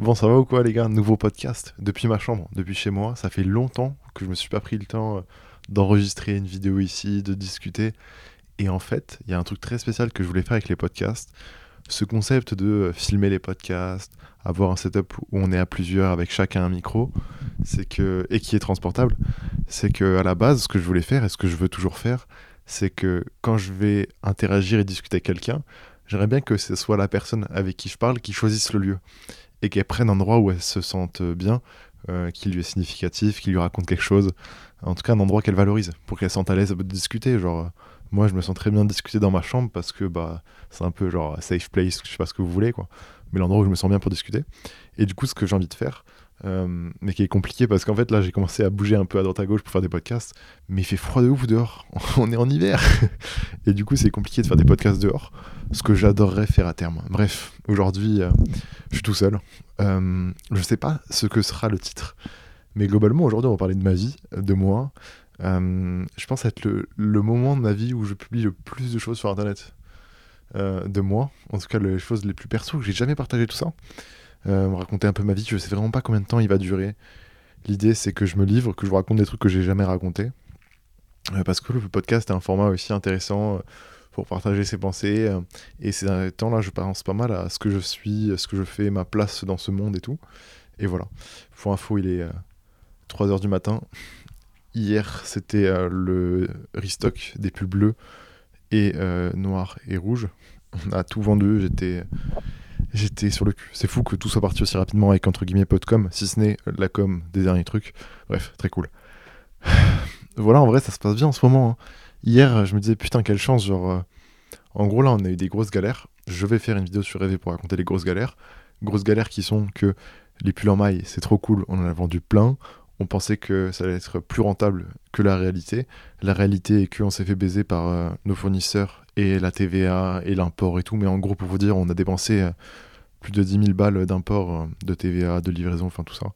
Bon, ça va ou quoi, les gars Nouveau podcast depuis ma chambre, depuis chez moi. Ça fait longtemps que je me suis pas pris le temps euh, d'enregistrer une vidéo ici, de discuter. Et en fait, il y a un truc très spécial que je voulais faire avec les podcasts. Ce concept de euh, filmer les podcasts, avoir un setup où on est à plusieurs avec chacun un micro, c'est que et qui est transportable, c'est que à la base, ce que je voulais faire et ce que je veux toujours faire, c'est que quand je vais interagir et discuter avec quelqu'un, j'aimerais bien que ce soit la personne avec qui je parle qui choisisse le lieu et qu'elle prenne un endroit où elle se sente bien, euh, qui lui est significatif, qui lui raconte quelque chose. En tout cas, un endroit qu'elle valorise pour qu'elle se sente à l'aise de discuter. Genre, euh, moi, je me sens très bien de discuter dans ma chambre parce que bah, c'est un peu genre safe place, je sais pas ce que vous voulez, quoi. Mais l'endroit où je me sens bien pour discuter. Et du coup, ce que j'ai envie de faire, euh, mais qui est compliqué parce qu'en fait là j'ai commencé à bouger un peu à droite à gauche pour faire des podcasts mais il fait froid de ouf dehors. On est en hiver. Et du coup c'est compliqué de faire des podcasts dehors ce que j'adorerais faire à terme. Bref aujourd'hui euh, je suis tout seul. Euh, je sais pas ce que sera le titre mais globalement aujourd'hui on va parler de ma vie de moi. Je pense être le, le, moment de ma vie où je publie le plus de choses sur internet. De moi. En tout cas les choses les plus perso que j'ai jamais partagé tout ça me raconter un peu ma vie. Je sais vraiment pas combien de temps il va durer. L'idée, c'est que je me livre, que je vous raconte des trucs que j'ai jamais racontés. Euh, parce que le podcast est un format aussi intéressant euh, pour partager ses pensées. et ces temps-là, je pense pas mal à ce que je suis, ce que je fais, ma place dans ce monde et tout. Et voilà. Pour info, il est 3h du matin. Hier, c'était le restock des pulls bleus et noirs et rouges. On a tout vendu. J'étais J'étais sur le cul. C'est fou que tout soit parti aussi rapidement avec entre guillemets com, si ce n'est la com des derniers trucs. Bref, très cool. voilà, en vrai, ça se passe bien en ce moment. Hein. Hier, je me disais putain, quelle chance. Genre, euh, en gros, là, on a eu des grosses galères. Je vais faire une vidéo sur Rêver pour raconter les grosses galères. Grosses galères qui sont que les pulls en maille, c'est trop cool. On en a vendu plein. On pensait que ça allait être plus rentable que la réalité. La réalité est qu'on s'est fait baiser par euh, nos fournisseurs et la TVA et l'import et tout. Mais en gros, pour vous dire, on a dépensé euh, plus de 10 000 balles d'import, euh, de TVA, de livraison, enfin tout ça.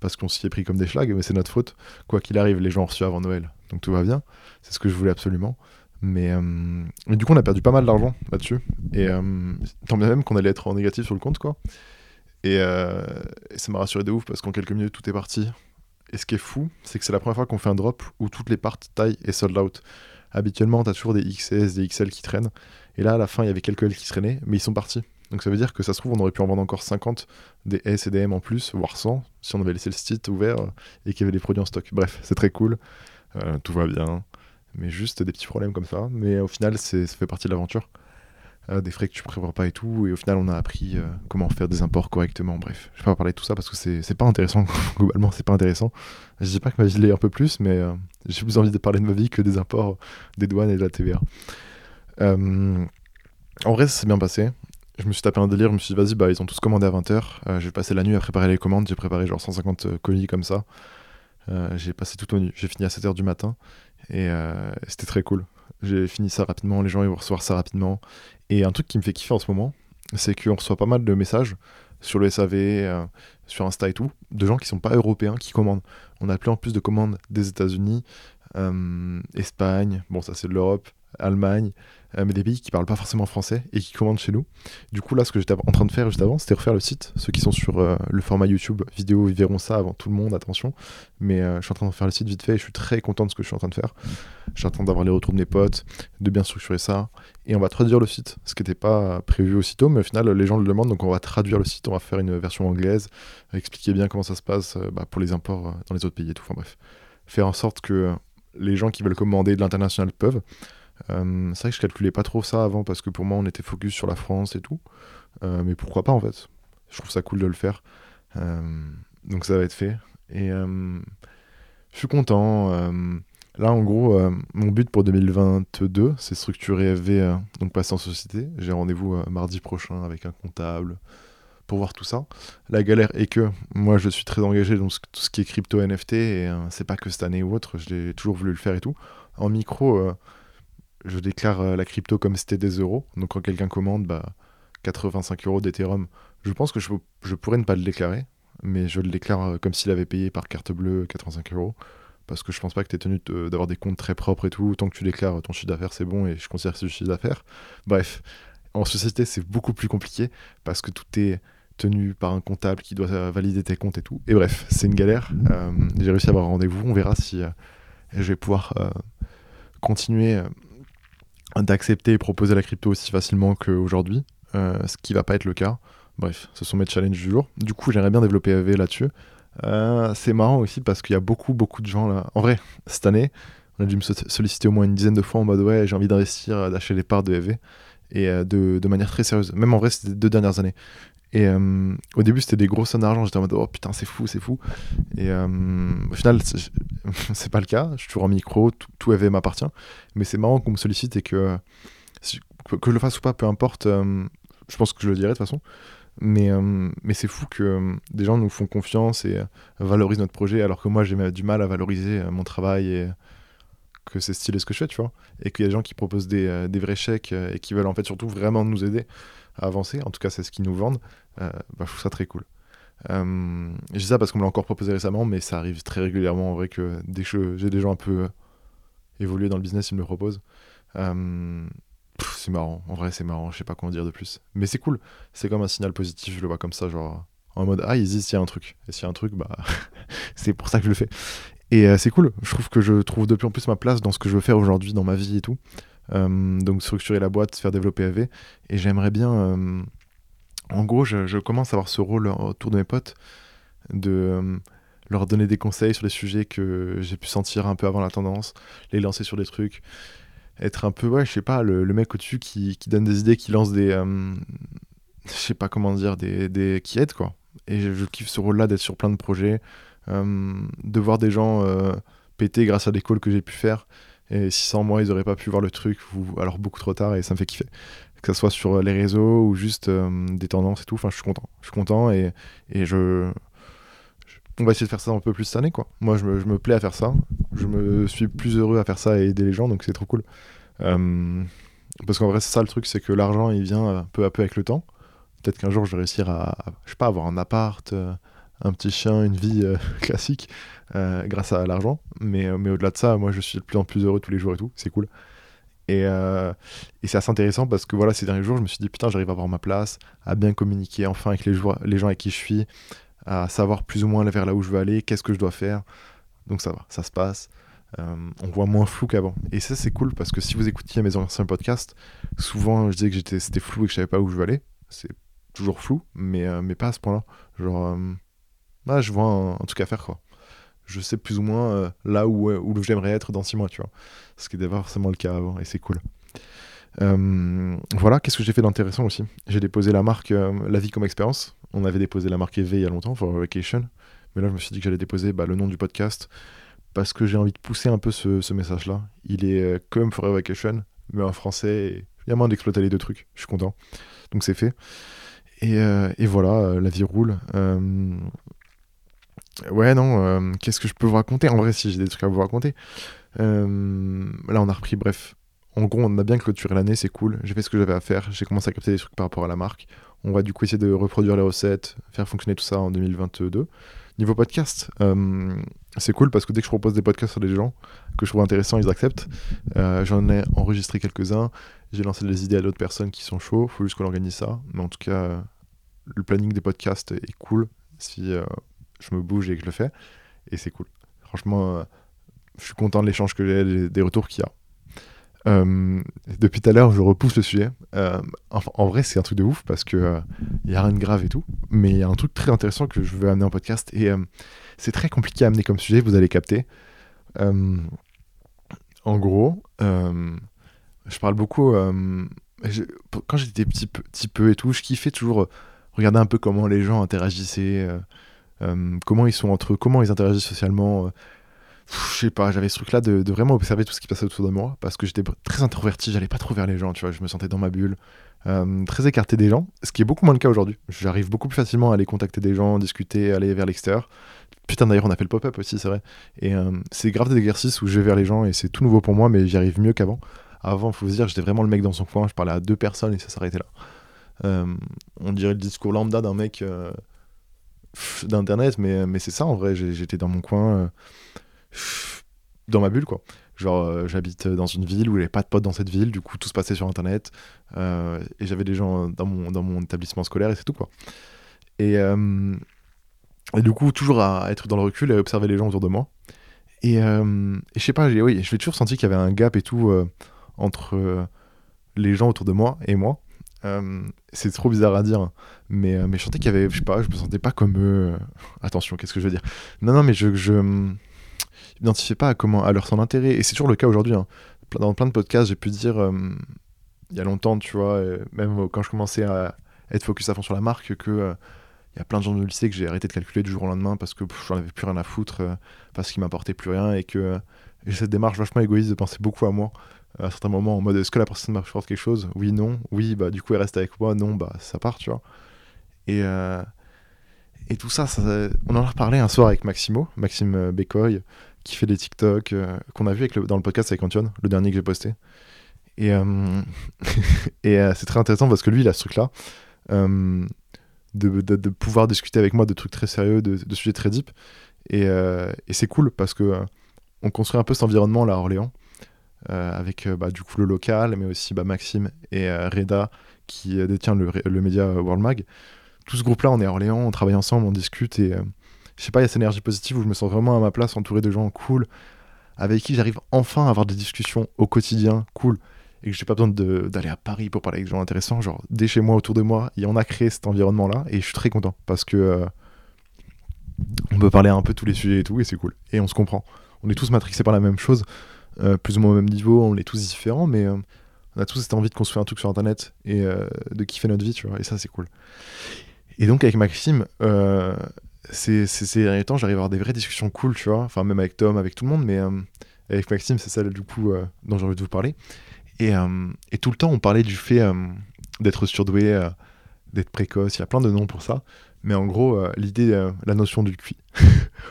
Parce qu'on s'y est pris comme des schlags, mais c'est notre faute. Quoi qu'il arrive, les gens ont reçu avant Noël. Donc tout va bien. C'est ce que je voulais absolument. Mais, euh, du coup, on a perdu pas mal d'argent là-dessus. Et tant bien même qu'on allait être en négatif sur le compte, quoi. Et, et ça m'a rassuré de ouf parce qu'en quelques minutes, tout est parti. Et ce qui est fou, c'est que c'est la première fois qu'on fait un drop où toutes les parts taille est sold out habituellement, tu as toujours des XS, des XL qui traînent. Et là, à la fin, il y avait quelques L qui traînaient, mais ils sont partis. Donc ça veut dire que ça se trouve, on aurait pu en vendre encore 50 des S et des M en plus, voire 100, si on avait laissé le site ouvert et qu'il y avait des produits en stock. Bref, c'est très cool. Euh, tout va bien. Mais juste des petits problèmes comme ça. Mais au final, ça fait partie de l'aventure. Euh, des frais que tu prévois pas et tout. Et au final, on a appris euh, comment faire des imports correctement. Bref, je vais pas parler de tout ça parce que c'est pas intéressant. Globalement, c'est pas intéressant. Je dis pas que ma vie l'est un peu plus, mais euh, j'ai plus envie de parler de ma vie que des imports, des douanes et de la TVA. en vrai, ça s'est bien passé. Je me suis tapé un délire, je me suis dit, vas-y, bah, ils ont tous commandé à 20h. j'ai passé la nuit à préparer les commandes. J'ai préparé genre 150 colis comme ça. j'ai passé toute la nuit. J'ai fini à 7h du matin. Et c'était très cool. J'ai fini ça rapidement, les gens ils vont recevoir ça rapidement. Et un truc qui me fait kiffer en ce moment, c'est qu'on reçoit pas mal de messages sur le SAV, euh, sur Insta et tout, de gens qui sont pas européens qui commandent. On a plein en plus de commandes des États-Unis, euh, Espagne, bon ça c'est de l'Europe, Allemagne, mais des pays qui parlent pas forcément français et qui commandent chez nous. Du coup, là, ce que j'étais en train de faire juste avant, c'était refaire le site. Ceux qui sont sur euh, le format YouTube vidéo, ils verront ça avant tout le monde, attention. Mais euh, je suis en train de faire le site vite fait et je suis très content de ce que je suis en train de faire. Je suis en train d'avoir les retours de mes potes, de bien structurer ça. Et on va traduire le site, ce qui n'était pas prévu aussitôt, mais au final, les gens le demandent, donc on va traduire le site, on va faire une version anglaise, expliquer bien comment ça se passe bah, pour les imports dans les autres pays et tout. Enfin bref, faire en sorte que les gens qui veulent commander de l'international peuvent. Euh, c'est vrai que je calculais pas trop ça avant parce que pour moi on était focus sur la France et tout. Euh, mais pourquoi pas en fait? Je trouve ça cool de le faire. Euh, donc ça va être fait. Et je suis content. là en gros, mon but pour 2022 c'est structurer FV, donc passer en société. J'ai rendez-vous mardi prochain avec un comptable pour voir tout ça. La galère est que moi je suis très engagé dans tout ce qui est crypto NFT et c'est pas que cette année ou autre, j'ai toujours voulu le faire et tout. En micro, je déclare euh, la crypto comme c'était des euros. Donc quand quelqu'un commande, bah, 85 euros d'Ethereum, je pense que je, pourrais ne pas le déclarer, mais je le déclare euh, comme s'il avait payé par carte bleue 85 euros. Parce que je pense pas que tu es tenu d'avoir des comptes très propres et tout. Tant que tu déclares ton chiffre d'affaires, c'est bon et je considère que c'est du chiffre d'affaires. Bref, en société, c'est beaucoup plus compliqué parce que tout est tenu par un comptable qui doit valider tes comptes et tout. Et bref, c'est une galère. J'ai réussi à avoir un rendez-vous. On verra si je vais pouvoir continuer d'accepter et proposer la crypto aussi facilement qu'aujourd'hui, ce qui va pas être le cas. Bref, ce sont mes challenges du jour. Du coup, j'aimerais bien développer AV là-dessus. Euh, c'est marrant aussi parce qu'il y a beaucoup, beaucoup de gens là. En vrai, cette année, on a dû me solliciter au moins une dizaine de fois en mode ouais, j'ai envie d'investir, euh, d'acheter les parts de EV. Et euh, de, de, manière très sérieuse. Même en vrai, les deux dernières années. Et au début, c'était des grosses sommes d'argent. J'étais en mode oh putain, c'est fou, c'est fou. Et au final, c'est pas le cas. Je suis toujours en micro, tout, tout m'appartient. Mais c'est marrant qu'on me sollicite et que, que je le fasse ou pas, peu importe. je pense que je le dirai de toute façon. Mais, euh, mais c'est fou que euh, des gens nous font confiance et euh, valorisent notre projet, alors que moi j'ai du mal à valoriser mon travail et que c'est stylé ce que je fais, tu vois. Et qu'il y a des gens qui proposent des, des, vrais chèques et qui veulent en fait surtout vraiment nous aider avancer. En tout cas, c'est ce qu'ils nous vendent. bah, je trouve ça très cool. je dis ça parce qu'on me l'a encore proposé récemment, mais ça arrive très régulièrement en vrai que dès que j'ai des gens un peu évolués dans le business, ils me le proposent c'est marrant, en vrai c'est marrant, je sais pas comment dire de plus. Mais c'est cool, c'est comme un signal positif, je le vois comme ça, genre en mode ah ils disent s'il y a un truc. Et s'il y a un truc, bah c'est pour ça que je le fais. Et euh, c'est cool, je trouve que je trouve de plus en plus ma place dans ce que je veux faire aujourd'hui, dans ma vie et tout. Euh, donc structurer la boîte, faire développer AV. Et j'aimerais bien... Euh, en gros, je, commence à avoir ce rôle autour de mes potes, de leur donner des conseils sur les sujets que j'ai pu sentir un peu avant la tendance, les lancer sur des trucs être un peu, ouais, je sais pas, le, mec au-dessus qui, donne des idées, qui lance des. Euh, je sais pas comment dire, des, des, qui aide, quoi. Et je, kiffe ce rôle-là d'être sur plein de projets, euh, de voir des gens euh, péter grâce à des calls que j'ai pu faire. Et si sans moi, ils auraient pas pu voir le truc, alors beaucoup trop tard, et ça me fait kiffer. Que ce soit sur les réseaux ou juste des tendances et tout, enfin, je suis content. Je suis content et, et je, on va essayer de faire ça un peu plus cette année, quoi. Moi, je me, je me, plais à faire ça. Je me suis plus heureux à faire ça et aider les gens, donc c'est trop cool. Euh, parce qu'en vrai, c'est ça le truc, c'est que l'argent, il vient peu à peu avec le temps. Peut-être qu'un jour, je vais réussir à, je sais pas, avoir un appart, euh, un petit chien, une vie euh, classique, grâce à l'argent. Mais, mais au-delà de ça, moi, je suis de plus en plus heureux tous les jours et tout. C'est cool. Et, et c'est assez intéressant parce que voilà, ces derniers jours, je me suis dit, putain, j'arrive à avoir ma place, à bien communiquer enfin avec les, les gens avec qui je suis, à savoir plus ou moins vers là où je veux aller, qu'est-ce que je dois faire. Donc ça va, ça se passe. Euh, on voit moins flou qu'avant. Et ça, c'est cool parce que si vous écoutiez mes anciens podcasts, souvent je disais que c'était flou et que je savais pas où je veux aller. C'est toujours flou, mais, euh, mais pas à ce point-là. Genre, euh, bah, je vois un, truc à faire quoi. Je sais plus ou moins là où, où j'aimerais être dans six mois, tu vois. Ce qui n'était pas forcément le cas avant, et c'est cool. voilà, qu'est-ce que j'ai fait d'intéressant aussi? J'ai déposé la marque La vie comme expérience. On avait déposé la marque EV il y a longtemps, for Vacation. Mais là, je me suis dit que j'allais déposer bah, le nom du podcast parce que j'ai envie de pousser un peu ce, message-là. Il est euh, comme Forever Vacation, mais en français, il y a moins d'exploiter les deux trucs. Je suis content. Donc c'est fait. Et, euh, voilà, euh, la vie roule. Ouais, non, qu'est-ce que je peux vous raconter? En vrai, si j'ai des trucs à vous raconter. là, on a repris, bref. En gros, on a bien clôturé l'année, c'est cool. J'ai fait ce que j'avais à faire. J'ai commencé à capter des trucs par rapport à la marque. On va du coup essayer de reproduire les recettes, faire fonctionner tout ça en 2022. Niveau podcast, euh, c'est cool parce que dès que je propose des podcasts sur des gens que je trouve intéressants, ils acceptent. Euh, j'en ai enregistré quelques-uns. J'ai lancé des idées à d'autres personnes qui sont chauds. Faut juste qu'on organise ça. Mais en tout cas, le planning des podcasts est cool si euh, je me bouge et que je le fais. Et c'est cool. Franchement, je suis content de l'échange que j'ai, des retours qu'il y a. Euh, depuis tout à l'heure, je repousse le sujet. Euh, en, vrai, c'est un truc de ouf parce que il euh, y a rien de grave et tout, mais il y a un truc très intéressant que je veux amener en podcast et c'est très compliqué à amener comme sujet. Vous allez capter. en gros, je parle beaucoup. quand j'étais petit peu et tout, je kiffais toujours regarder un peu comment les gens interagissaient, comment ils sont entre eux, comment ils interagissent socialement je sais pas, j'avais ce truc-là de, vraiment observer tout ce qui passait autour de moi parce que j'étais très introverti, j'allais pas trop vers les gens, tu vois, je me sentais dans ma bulle, euh, très écarté des gens, ce qui est beaucoup moins le cas aujourd'hui. J'arrive beaucoup plus facilement à aller contacter des gens, discuter, aller vers l'extérieur. Putain, d'ailleurs, on a fait le pop-up aussi, c'est vrai. Et euh, c'est grave des exercices où je vais vers les gens et c'est tout nouveau pour moi, mais j'y arrive mieux qu'avant. Avant, faut se dire, j'étais vraiment le mec dans son coin, je parlais à deux personnes et ça s'arrêtait là. Euh, on dirait le discours lambda d'un mec d'internet, mais, mais c'est ça en vrai, j'étais dans mon coin dans ma bulle, quoi. Genre, euh, j'habite dans une ville où avait pas de potes dans cette ville, du coup, tout se passait sur Internet. Euh, et j'avais des gens dans mon, dans mon établissement scolaire et c'est tout, quoi. Et, et, du coup, toujours à être dans le recul et à observer les gens autour de moi. Et, je sais pas, oui, j'ai toujours senti qu'il y avait un gap et tout entre les gens autour de moi et moi. C'est trop bizarre à dire, mais, mais je sentais qu'il y avait, je sais pas, je me sentais pas comme eux. Attention, qu'est-ce que je veux dire? Non, non, mais je, je m'identifiais pas à, comment, à leur son intérêt. Et c'est toujours le cas aujourd'hui. Hein. Dans plein de podcasts, j'ai pu dire il y a longtemps, tu vois, même quand je commençais à être focus à fond sur la marque, que il y a plein de gens de lycée que j'ai arrêté de calculer du jour au lendemain parce que j'en avais plus rien à foutre, parce qu'ils m'apportaient plus rien et que j'ai cette démarche vachement égoïste de penser beaucoup à moi à certains moments en mode est-ce que la personne m'apporte quelque chose? Oui, non. Oui, bah du coup elle reste avec moi. Non, bah ça part, tu vois. Et, euh, et tout ça, on en a reparlé un soir avec Maximo, Maxime euh, Bécoy, qui fait des TikTok, euh, qu'on a vu avec dans le podcast avec Antoine, le dernier que j'ai posté. Et, et c'est très intéressant parce que lui, il a ce truc-là. De, de, pouvoir discuter avec moi de trucs très sérieux, de, de sujets très deep. Et, et c'est cool parce que on construit un peu cet environnement là à Orléans avec euh, bah, du coup le local, mais aussi bah, Maxime et euh, Reda qui détient le, le média World Mag. Tout ce groupe-là, on est à Orléans, on travaille ensemble, on discute et je sais pas, il y a cette énergie positive où je me sens vraiment à ma place, entouré de gens cool, avec qui j'arrive enfin à avoir des discussions au quotidien cool et que j'ai pas besoin d'aller à Paris pour parler avec des gens intéressants. Genre, dès chez moi, autour de moi, il y en a créé cet environnement-là et je suis très content parce que on peut parler un peu tous les sujets et tout et c'est cool. Et on se comprend. On est tous matrixés par la même chose. Euh, plus ou moins au même niveau, on est tous différents, mais euh, on a tous cette envie de construire un truc sur Internet et euh, de kiffer notre vie, tu vois, et ça c'est cool. Et donc avec Maxime, ces, ces derniers temps, j'arrive à avoir des vraies discussions cool, tu vois, enfin même avec Tom, avec tout le monde, mais avec Maxime, c'est ça du coup dont j'ai envie de vous parler. Et, et, tout le temps, on parlait du fait d'être surdoué, d'être précoce, il y a plein de noms pour ça. Mais en gros, euh, l'idée, euh, la notion du QI.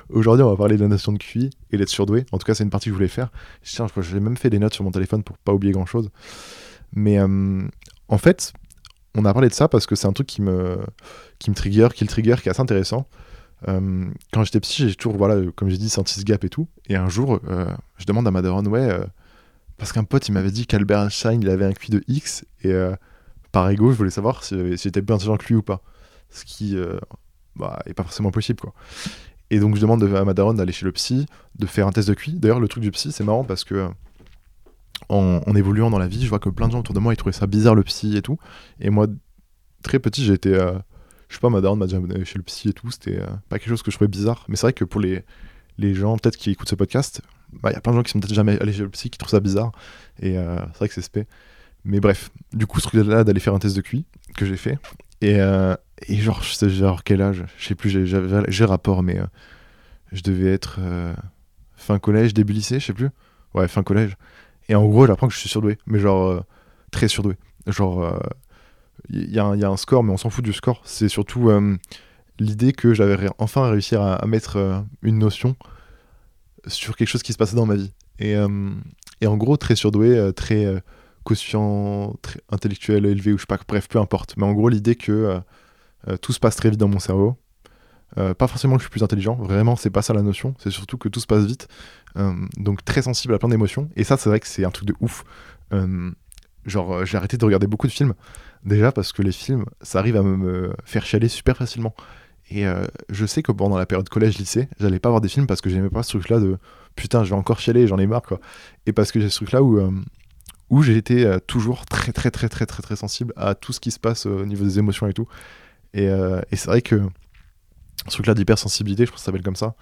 Aujourd'hui, on va parler de la notion de QI et d'être surdoué. En tout cas, c'est une partie que je voulais faire. Tiens, j'ai même fait des notes sur mon téléphone pour pas oublier grand chose. Mais euh, en fait, on a parlé de ça parce que c'est un truc qui me, qui me trigger, qui le trigger, qui est assez intéressant. quand j'étais petit, j'ai toujours, voilà, comme j'ai dit, senti ce gap et tout. Et un jour, je demande à Madaron, ouais, parce qu'un pote, il m'avait dit qu'Albert Einstein, il avait un QI de X. Et par ego, je voulais savoir si j'étais plus intelligent que lui ou pas ce qui euh, bah, est pas forcément possible quoi. Et donc je demande à ma d'aller chez le psy, de faire un test de QI. D'ailleurs le truc du psy c'est marrant parce que en, évoluant dans la vie, je vois que plein de gens autour de moi ils trouvaient ça bizarre le psy et tout. Et moi très petit été, euh, je sais pas, ma daronne m'a déjà chez le psy et tout, c'était euh, pas quelque chose que je trouvais bizarre. Mais c'est vrai que pour les, les gens peut-être qui écoutent ce podcast, bah, il y a plein de gens qui sont peut-être jamais allés chez le psy qui trouvent ça bizarre. Et c'est vrai que c'est spé. Mais bref, du coup ce truc là d'aller faire un test de QI que j'ai fait. Et, et genre, je sais genre quel âge, je sais plus, j'ai rapport, mais euh, je devais être euh, fin collège, début lycée, je sais plus. Ouais, fin collège. Et en gros, j'apprends que je suis surdoué, mais genre euh, très surdoué. Genre, il y, a un score, mais on s'en fout du score. C'est surtout l'idée que j'avais enfin réussi à, à mettre une notion sur quelque chose qui se passait dans ma vie. Et, et en gros, très surdoué, très quotient intellectuel élevé, ou je sais pas, bref, peu importe. Mais en gros, l'idée que euh, tout se passe très vite dans mon cerveau. Euh, pas forcément que je suis plus intelligent, vraiment c'est pas ça la notion, c'est surtout que tout se passe vite, euh, donc très sensible à plein d'émotions, et ça c'est vrai que c'est un truc de ouf. genre j'ai arrêté de regarder beaucoup de films, déjà parce que les films, ça arrive à me, faire chialer super facilement. Et je sais que pendant la période collège-lycée, j'allais pas voir des films parce que j'aimais pas ce truc-là de putain, je vais encore chialer, j'en ai marre quoi. Et parce que j'ai ce truc-là où, où j'ai été toujours très très très très très très sensible à tout ce qui se passe au niveau des émotions et tout. Euh, et, c'est vrai que ce truc-là d'hypersensibilité, je pense que ça s'appelle comme ça,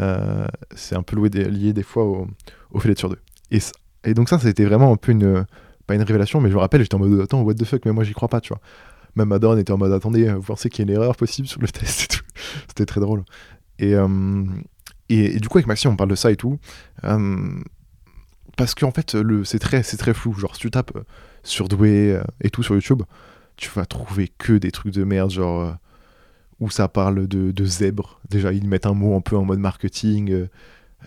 euh, c'est un peu lié des fois au, fait d'être sur deux. Et, donc ça, ça a été vraiment un peu une, pas une révélation, mais je me rappelle, j'étais en mode, attends, what the fuck, mais moi j'y crois pas, tu vois. Même Madonna était en mode, attendez, vous pensez qu'il y a une erreur possible sur le test et tout. C'était très drôle. Euh, et, et, du coup, avec Maxime, on parle de ça et tout. Parce qu'en fait, c'est très, très flou. Genre, si tu tapes surdoué et tout sur YouTube, tu vas trouver que des trucs de merde, genre euh, où ça parle de, de, zèbre. Déjà, ils mettent un mot un peu en mode marketing. Euh,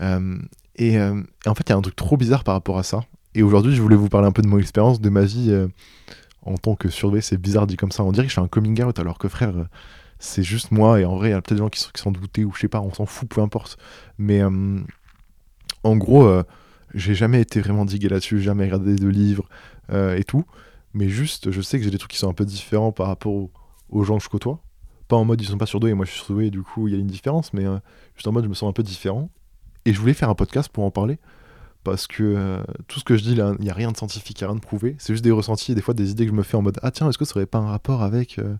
euh, et, en fait, il y a un truc trop bizarre par rapport à ça. Et aujourd'hui, je voulais vous parler un peu de mon expérience, de ma vie en tant que surveillé. C'est bizarre dit comme ça. On dirait que je suis un coming out alors que frère, c'est juste moi. Et en vrai, il y a peut-être des gens qui s'en doutaient ou je sais pas, on s'en fout, peu importe. Mais en gros, j'ai jamais été vraiment digué là-dessus, jamais regardé de livres et tout mais juste, je sais que j'ai des trucs qui sont un peu différents par rapport aux, gens que je côtoie. Pas en mode ils sont pas surdoués et moi je suis surdoué et du coup il y a une différence, mais euh, juste en mode je me sens un peu différent. Et je voulais faire un podcast pour en parler parce que euh, tout ce que je dis là, il n'y a rien de scientifique, il n'y a rien de prouvé. C'est juste des ressentis et des fois des idées que je me fais en mode ah tiens, est-ce que ça aurait pas un rapport avec. euh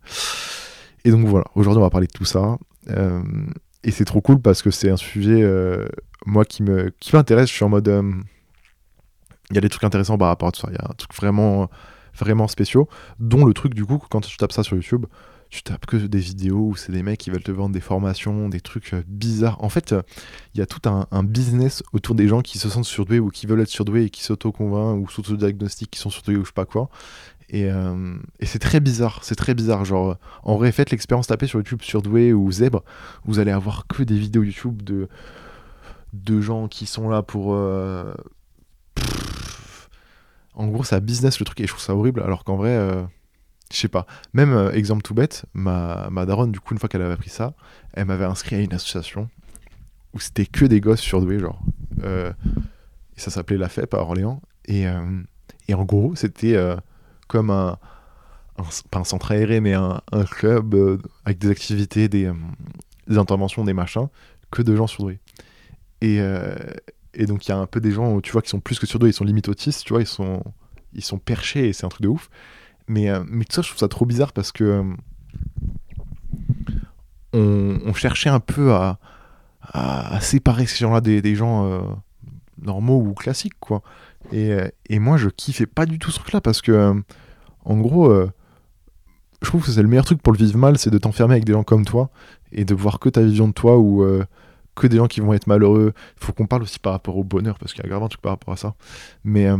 Et donc voilà, aujourd'hui on va parler de tout ça. Et c'est trop cool parce que c'est un sujet, euh, moi, qui me qui m'intéresse. Je suis en mode. euh, Il y a des trucs intéressants par rapport à tout ça. Il y a un truc vraiment, vraiment spéciaux, dont le truc du coup, quand tu tapes ça sur YouTube, tu tapes que des vidéos où c'est des mecs qui veulent te vendre des formations, des trucs euh, bizarres. En fait, il y a tout un, un business autour des gens qui se sentent surdoués ou qui veulent être surdoués et qui s'auto-convainquent ou s'auto-diagnostiquent qui sont surdoués ou je sais pas quoi. Et, euh, et c'est très bizarre, c'est très bizarre. Genre, euh, en vrai, faites l'expérience, tapez sur YouTube surdoué ou zèbre, vous allez avoir que des vidéos YouTube de, de gens qui sont là pour. euh, en gros, ça business le truc et je trouve ça horrible, alors qu'en vrai, je sais pas. Même exemple tout bête, ma, ma daronne, du coup, une fois qu'elle avait appris ça, elle m'avait inscrit à une association où c'était que des gosses surdoués, genre. Et ça s'appelait la FEP à Orléans. Et, et en gros, c'était comme un, Pas un centre aéré, mais un, club euh, avec des activités, des, euh, des interventions, des machins, que de gens surdoués. Et, euh, et donc, il y a un peu des gens, tu vois, qui sont plus que surdoués, ils sont limite autistes, tu vois, ils sont, ils sont perchés et c'est un truc de ouf. Mais, mais tout ça, je trouve ça trop bizarre parce que. on, cherchait un peu à, à, séparer ces gens-là des, gens normaux ou classiques, quoi. Et, euh, et moi, je kiffais pas du tout ce truc-là parce que, euh, en gros, euh, je trouve que c'est le meilleur truc pour le vivre mal, c'est de t'enfermer avec des gens comme toi et de voir que ta vision de toi ou que des gens qui vont être malheureux. Il faut qu'on parle aussi par rapport au bonheur parce qu'il y a grave un truc par rapport à ça. Mais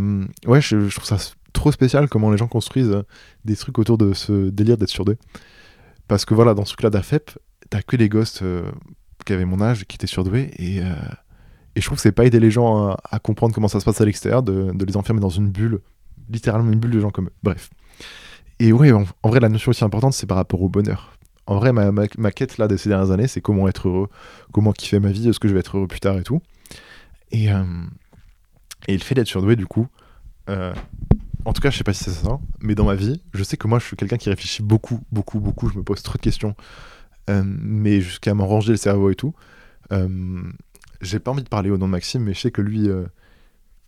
ouais, je, trouve ça trop spécial comment les gens construisent des trucs autour de ce délire d'être surdoué. Parce que voilà, dans ce truc-là d'AFEP, t'as que les gosses qui avaient mon âge qui étaient surdoués et, et je trouve que c'est pas aider les gens à, comprendre comment ça se passe à l'extérieur, de, les enfermer dans une bulle, littéralement une bulle de gens comme eux. Bref. Et ouais, en, vrai, la notion aussi importante, c'est par rapport au bonheur. En vrai, ma, ma, ma quête là de ces dernières années, c'est comment être heureux, comment kiffer ma vie, est-ce que je vais être heureux plus tard et tout. Et, euh, et le fait d'être surdoué, du coup, euh, en tout cas, je sais pas si c'est ça, mais dans ma vie, je sais que moi, je suis quelqu'un qui réfléchit beaucoup, beaucoup, beaucoup. Je me pose trop de questions, euh, mais jusqu'à m'en ranger le cerveau et tout. J'ai pas envie de parler au nom de Maxime, mais je sais que lui, euh,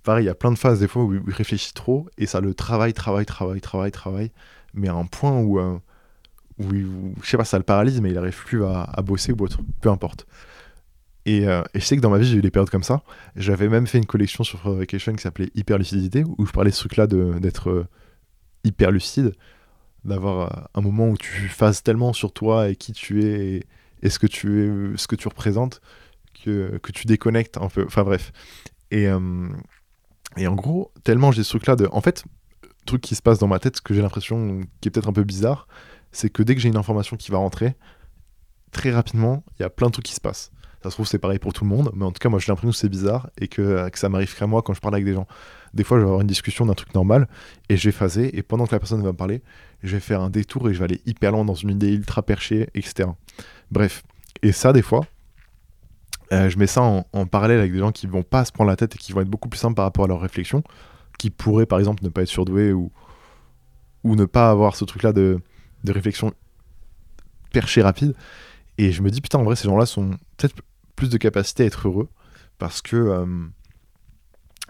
pareil, il y a plein de phases des fois où il réfléchit trop et ça le travaille, travaille, travaille, travaille, travaille, mais à un point où, euh, où, je sais pas, ça le paralyse, mais il arrive plus à, bosser ou autre, peu importe. Et, euh, et je sais que dans ma vie, j'ai eu des périodes comme ça. J'avais même fait une collection sur Vacation qui s'appelait Hyper Lucidité, où je parlais de ce truc-là d'être euh, hyper lucide, d'avoir un moment où tu phases tellement sur toi et qui tu es et, et ce que tu es, ce que tu représentes, que, tu déconnectes un peu. Enfin bref. Et, euh, et en gros, tellement j'ai ce truc-là de. En fait, truc qui se passe dans ma tête, ce que j'ai l'impression qui est peut-être un peu bizarre, c'est que dès que j'ai une information qui va rentrer, très rapidement, il y a plein de trucs qui se passent. Ça se trouve, c'est pareil pour tout le monde, mais en tout cas, moi, j'ai l'impression que c'est bizarre et que, que ça m'arrive qu'à moi quand je parle avec des gens. Des fois, je vais avoir une discussion d'un truc normal et je vais phaser, et pendant que la personne va me parler, je vais faire un détour et je vais aller hyper loin dans une idée ultra perchée, etc. Bref. Et ça, des fois, euh, je mets ça en, parallèle avec des gens qui vont pas se prendre la tête et qui vont être beaucoup plus simples par rapport à leurs réflexions, qui pourraient, par exemple, ne pas être surdoués ou, ne pas avoir ce truc-là de, réflexion perchée rapide. Et je me dis, putain, en vrai, ces gens-là sont peut-être plus de capacité à être heureux parce que euh,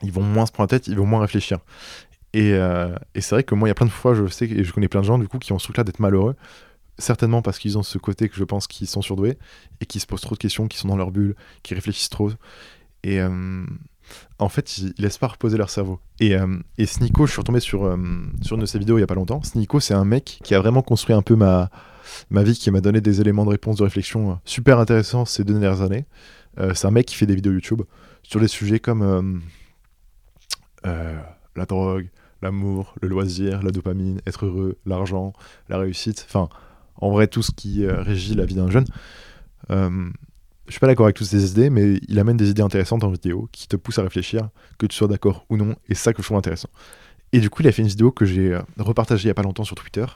ils vont moins se prendre la tête, ils vont moins réfléchir. Et, euh, et c'est vrai que moi, il y a plein de fois, je sais, et je connais plein de gens du coup qui ont ce truc-là d'être malheureux, certainement parce qu'ils ont ce côté que je pense qu'ils sont surdoués et qui se posent trop de questions, qui sont dans leur bulle, qui réfléchissent trop. Et euh, en fait, ils, laissent pas reposer leur cerveau. Et, euh, Snico, je suis retombé sur, euh, sur une de ses vidéos il y a pas longtemps. Snico, c'est un mec qui a vraiment construit un peu ma, ma vie, qui m'a donné des éléments de réponse, de réflexion euh, super intéressants ces deux dernières années. C'est un mec qui fait des vidéos YouTube sur des sujets comme la drogue, l'amour, le loisir, la dopamine, être heureux, l'argent, la réussite, enfin, en vrai, tout ce qui euh, régit la vie d'un jeune. Euh, je suis pas d'accord avec toutes ces idées, mais il amène des idées intéressantes en vidéo qui te poussent à réfléchir, que tu sois d'accord ou non, et ça que je trouve intéressant. Et du coup, il a fait une vidéo que j'ai euh, repartagée il y a pas longtemps sur Twitter,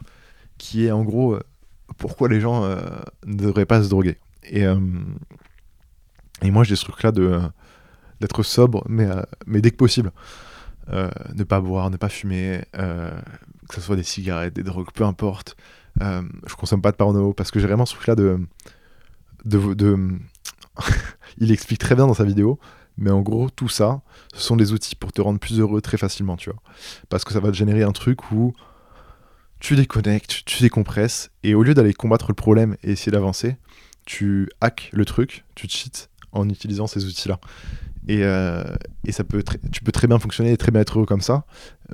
qui est en gros euh, pourquoi les gens ne devraient pas se droguer. Et, moi, j'ai ce truc-là de d'être sobre, mais, dès que possible. Ne pas boire, ne pas fumer, que ce soit des cigarettes, des drogues, peu importe. Euh, je consomme pas de porno parce que j'ai vraiment ce truc-là de. de, il explique très bien dans sa vidéo, mais en gros, tout ça, ce sont des outils pour te rendre plus heureux très facilement, tu vois. Parce que ça va te générer un truc où tu déconnectes, tu décompresses, et au lieu d'aller combattre le problème et essayer d'avancer, tu hacks le truc, tu cheats en utilisant ces outils-là. Et, euh, et, ça peut tu peux très bien fonctionner et très bien être heureux comme ça.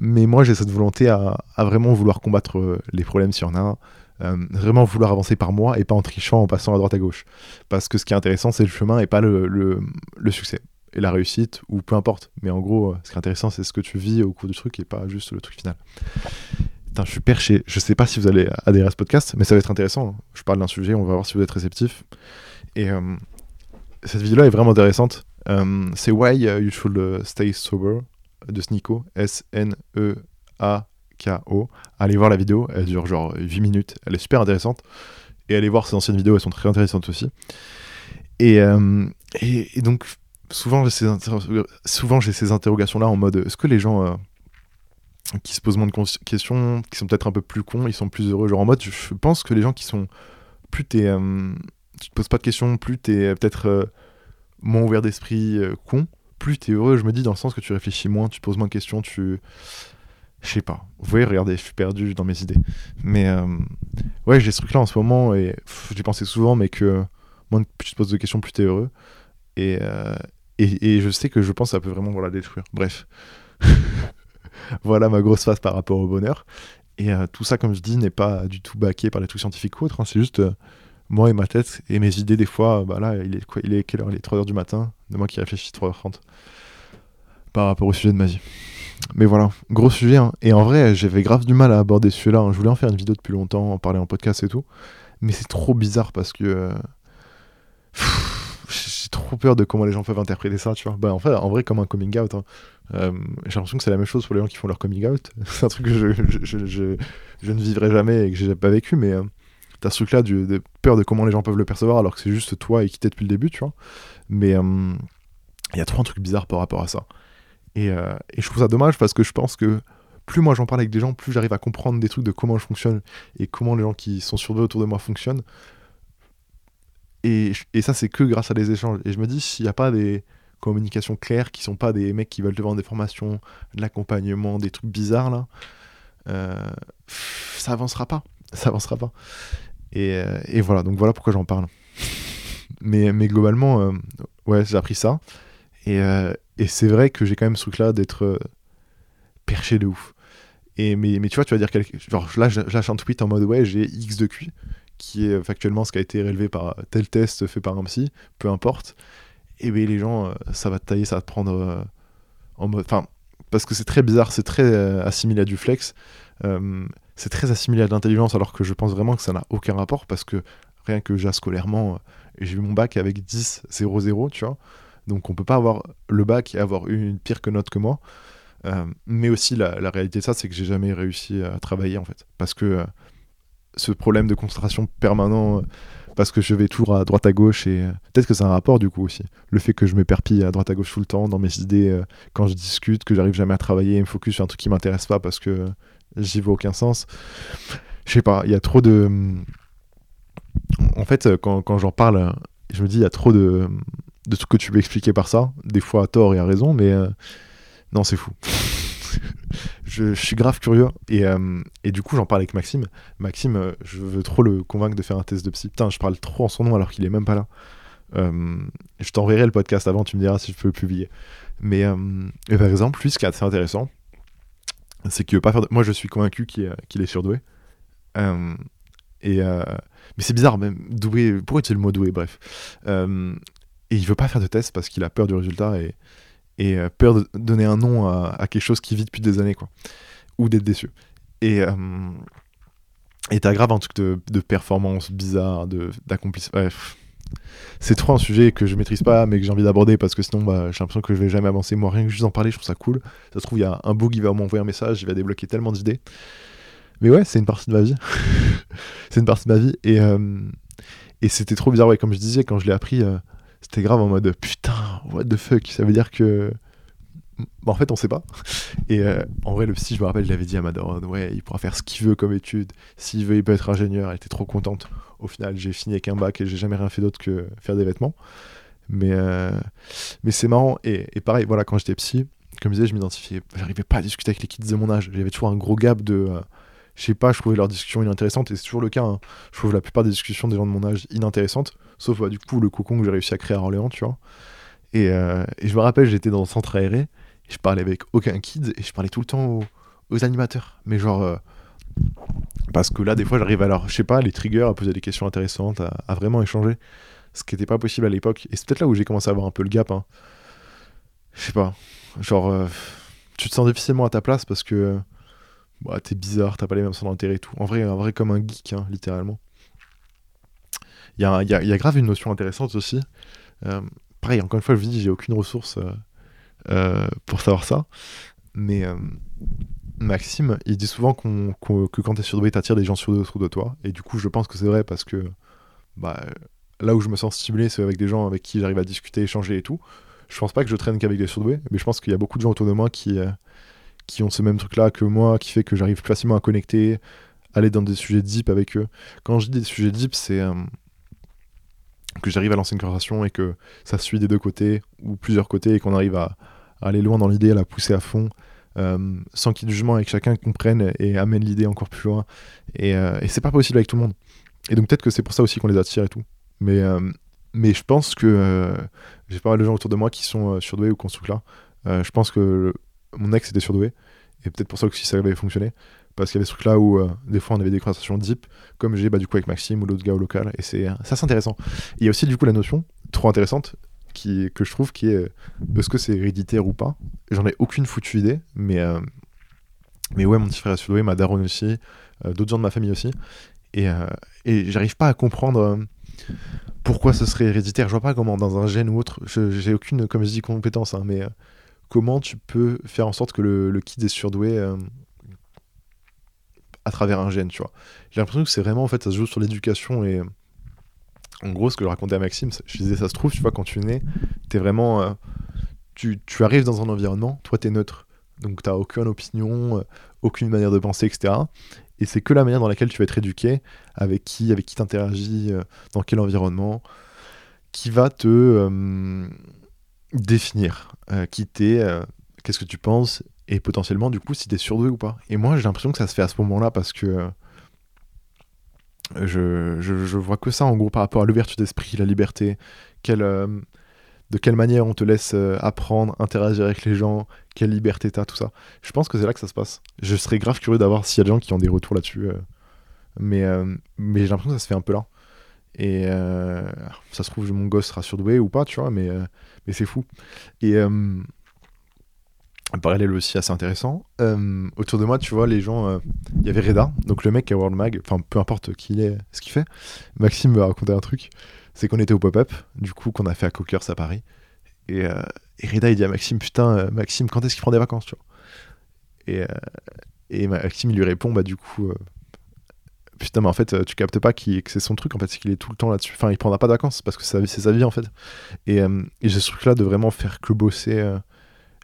Mais moi, j'ai cette volonté à, vraiment vouloir combattre euh, les problèmes s'il y en a, euh, vraiment vouloir avancer par moi et pas en trichant, en passant à droite à gauche. Parce que ce qui est intéressant, c'est le chemin et pas le, succès et la réussite, ou peu importe. Mais en gros, ce qui est intéressant, c'est ce que tu vis au cours du truc et pas juste le truc final. Putain, je suis perché. Je sais pas si vous allez adhérer à ce podcast, mais ça va être intéressant. Je parle d'un sujet, on va voir si vous êtes réceptif. Et cette vidéo-là est vraiment intéressante euh, c'est Why You Should Stay Sober de Sneeko, S-N-E-A-K-O. Allez voir la vidéo, elle dure genre 8 minutes, elle est super intéressante. Et allez voir ses anciennes vidéos, elles sont très intéressantes aussi. Et, euh, et, donc, souvent j'ai ces, souvent, ces interrogations-là en mode est-ce que les gens euh, qui se posent moins de questions, qui sont peut-être un peu plus cons, ils sont plus heureux? Genre en mode, je pense que les gens qui sont. Plus t'es. tu te poses pas de questions, plus t'es peut-être moins ouvert d'esprit, euh, con, plus t'es heureux, je me dis, dans le sens que tu réfléchis moins, tu poses moins de questions, tu. Je sais pas. Vous voyez, regardez, je suis perdu dans mes idées. Mais euh, ouais, j'ai ce truc-là en ce moment et j'y pensé souvent, mais que moins tu te poses de questions, plus t'es heureux. Et, euh, et, et, je sais que je pense que ça peut vraiment la détruire. Bref. voilà ma grosse phase par rapport au bonheur. Et tout ça, comme je dis, n'est pas du tout baqué par les trucs scientifiques ou autres. Hein. c'est juste moi et ma tête et mes idées, des fois, bah là, il est, quoi, il est quelle heure? Il est 3h du matin, de moi qui réfléchis 3h30 par rapport au sujet de ma vie. Mais voilà, gros sujet. Hein. Et en vrai, j'avais grave du mal à aborder ce sujet-là. Hein. Je voulais en faire une vidéo depuis longtemps, en parler en podcast et tout. Mais c'est trop bizarre parce que. Euh, j'ai trop peur de comment les gens peuvent interpréter ça, tu vois. Bah, en fait, en vrai, comme un coming out. Hein. Euh, j'ai l'impression que c'est la même chose pour les gens qui font leur coming out. c'est un truc que je, ne vivrai jamais et que j'ai pas vécu, mais. Euh, t'as ce truc-là de peur de comment les gens peuvent le percevoir alors que c'est juste toi et qui t'es depuis le début, tu vois. Mais euh, il y a trop un truc bizarre par rapport à ça. Et, euh, et, je trouve ça dommage parce que je pense que plus moi j'en parle avec des gens, plus j'arrive à comprendre des trucs de comment je fonctionne et comment les gens qui sont sur autour de moi fonctionnent. Et, et ça, c'est que grâce à des échanges. Et je me dis, s'il n'y a pas des communications claires, qui sont pas des mecs qui veulent te vendre des formations, de l'accompagnement, des trucs bizarres là, euh, ça avancera pas. Ça avancera pas. Euh, et, voilà, donc voilà pourquoi j'en parle. mais, mais globalement, euh, ouais, j'ai appris ça. Et, euh, et c'est vrai que j'ai quand même ce truc-là d'être perché de ouf. Et, mais, mais tu vois, tu vas dire quelque... genre là, je lâche un tweet en mode ouais, j'ai X de QI, qui est factuellement ce qui a été rélevé par tel test fait par un psy, peu importe. Et bien les gens, ça va te tailler, ça va te prendre en mode. Enfin, parce que c'est très bizarre, c'est très assimilé à du flex c'est très assimilé à l'intelligence, alors que je pense vraiment que ça n'a aucun rapport, parce que rien que j'ai scolairement, euh, j'ai eu mon bac avec 10, 0, 0, tu vois. Donc on peut pas avoir le bac et avoir une pire que note que moi. Euh, mais aussi la, réalité de ça, c'est que j'ai jamais réussi à travailler en fait. Parce que euh, ce problème de concentration permanent, parce que je vais toujours à droite à gauche, et peut-être que c'est un rapport du coup aussi. Le fait que je m'éperpille à droite à gauche tout le temps dans mes idées, quand je discute, que j'arrive jamais à travailler et me focus sur un truc qui m'intéresse pas parce que j'y vois aucun sens. Je sais pas, il y a trop de. En fait, quand, quand j'en parle, je me dis, il y a trop de, de trucs que tu peux expliquer par ça, des fois à tort et à raison, mais euh, non, c'est fou. je, suis grave curieux. Et, euh, et du coup, j'en parle avec Maxime. Maxime, euh, je veux trop le convaincre de faire un test de psy. Putain, je parle trop en son nom alors qu'il est même pas là. je t'enverrai le podcast avant, tu me diras si je peux le publier. Mais par exemple, lui, ce qui est assez intéressant, c'est qu'il veut pas faire Moi, je suis convaincu qu'il est, surdoué. Euh, et, euh, mais c'est bizarre, même doué. Pourquoi est-il le mot doué Bref. Euh, et il veut pas faire de test parce qu'il a peur du résultat et, peur de donner un nom à, quelque chose qui vit depuis des années, quoi. Ou d'être déçu. Et et t'as grave un truc de, de performance bizarre, d'accomplissement. Bref c'est trop un sujet que je maîtrise pas, mais que j'ai envie d'aborder parce que sinon, bah, j'ai l'impression que je vais jamais avancer. Moi, rien que juste en parler, je trouve ça cool. Ça se trouve, il y a un bug qui va m'envoyer un message, il va débloquer tellement d'idées. Mais ouais, c'est une partie de ma vie. c'est une partie de ma vie. Et, euh, et c'était trop bizarre, ouais, comme je disais, quand je l'ai appris, euh, c'était grave en mode putain, what the fuck? Ça veut dire que en fait, on sait pas. Et euh, en vrai, le psy, je me rappelle, il dit à ma ouais, il pourra faire ce qu'il veut comme étude. S'il veut, il peut être ingénieur. Elle était trop contente. Au final, j'ai fini avec un bac et j'ai jamais rien fait d'autre que faire des vêtements. Mais, euh, mais c'est marrant. Et, et, pareil, voilà, quand j'étais psy, comme je disais, je m'identifiais. J'arrivais pas à discuter avec les kids de mon âge. J'avais toujours un gros gap de. Euh, je sais pas, je trouvais leurs discussions inintéressantes. Et c'est toujours le cas. Hein. Je trouve la plupart des discussions des gens de mon âge inintéressantes. Sauf, bah, du coup, le cocon que j'ai réussi à créer à Orléans, tu vois. Et, et je me rappelle, j'étais dans un centre aéré je parlais avec aucun kid et je parlais tout le temps aux, animateurs. Mais genre. Euh, parce que là, des fois, j'arrive à leur, je sais pas, les triggers, à poser des questions intéressantes, à, vraiment échanger. Ce qui n'était pas possible à l'époque. Et c'est peut-être là où j'ai commencé à avoir un peu le gap. Hein. Je sais pas. Genre, euh, tu te sens difficilement à ta place parce que bah, t'es bizarre, t'as pas les mêmes sens d'intérêt et tout. En vrai, en vrai, comme un geek, hein, littéralement. Il y a, grave une notion intéressante aussi. Euh, pareil, encore une fois, je vous dis, j'ai aucune ressource pour savoir ça. Mais euh, Maxime, il dit souvent que quand t'es surdoué, t'attires des gens surdoués autour de toi. Et du coup, je pense que c'est vrai parce que bah, là où je me sens stimulé, c'est avec des gens avec qui j'arrive à discuter, échanger et tout. Je pense pas que je traîne qu'avec des surdoués, mais je pense qu'il y a beaucoup de gens autour de moi qui, euh, qui ont ce même truc-là que moi, qui fait que j'arrive facilement à connecter, aller dans des sujets deep avec eux. Quand je dis des sujets deep, c'est que j'arrive à lancer une conversation et que ça suit des deux côtés ou plusieurs côtés et qu'on arrive à, aller loin dans l'idée, à la pousser à fond, euh, sans qu'il y ait de jugement avec chacun comprenne et amène l'idée encore plus loin. Et, euh, et c'est pas possible avec tout le monde. Et donc peut-être que c'est pour ça aussi qu'on les attire et tout. Mais, euh, mais je pense que j'ai pas mal de gens autour de moi qui sont surdoués ou qu'on là. je pense que mon ex était surdoué. Et peut-être pour ça aussi ça avait fonctionné. Parce qu'il y avait ce truc-là où des fois on avait des conversations deep, comme j'ai bah, du coup avec Maxime ou l'autre gars au local. Et c'est ça c'est intéressant. Il y a aussi du coup la notion, trop intéressante, que je trouve qui est est-ce que c'est héréditaire ou pas? J'en ai aucune foutue idée, mais, euh, mais ouais, mon petit frère est surdoué, ma daronne aussi, euh, d'autres gens de ma famille aussi. Et, euh, et j'arrive pas à comprendre pourquoi ce serait héréditaire. Je vois pas comment, dans un gène ou autre, j'ai aucune, comme je dis, compétence, hein, mais comment tu peux faire en sorte que le, le kid est surdoué à travers un gène, tu vois? J'ai l'impression que c'est vraiment, en fait, ça se joue sur l'éducation et en gros, ce que je racontais à Maxime, je disais, ça se trouve, tu vois, quand tu nais, es vraiment. Euh, tu, tu, arrives dans un environnement, toi, tu es neutre. Donc, tu n'as aucune opinion, euh, aucune manière de penser, etc. Et c'est que la manière dans laquelle tu vas être éduqué, avec qui, avec qui t'interagis, euh, dans quel environnement, qui va te définir qui t'es, qu'est-ce que tu penses, et potentiellement, du coup, si t'es surdoué ou pas. Et moi, j'ai l'impression que ça se fait à ce moment-là parce que je, je, vois que ça en gros par rapport à l'ouverture d'esprit, la liberté, euh, de quelle manière on te laisse euh, apprendre, interagir avec les gens, quelle liberté t'as, tout ça. Je pense que c'est là que ça se passe. Je serais grave curieux d'avoir s'il y a des gens qui ont des retours là-dessus. Euh. mais mais j'ai l'impression que ça se fait un peu là. Et ça se trouve, mon gosse sera surdoué ou pas, tu vois, mais, mais c'est fou. Et un parallèle aussi assez intéressant. Euh, autour de moi, tu vois, les gens. Euh, il y avait Reda, donc le mec a World Mag, enfin peu importe qui il est, ce qu'il fait. Maxime me racontait un truc c'est qu'on était au pop-up, du coup, qu'on a fait à Cockers à Paris. Et, euh, Reda, il dit à Maxime Putain, Maxime, quand est-ce qu'il prend des vacances, tu vois? Et, Maxime, il lui répond Bah, du coup. Putain, mais en fait, tu captes pas que c'est son truc, en fait, c'est qu'il est tout le temps là-dessus. Enfin, il prendra pas de vacances parce que c'est sa vie, en fait. Et, et ce truc-là de vraiment faire que bosser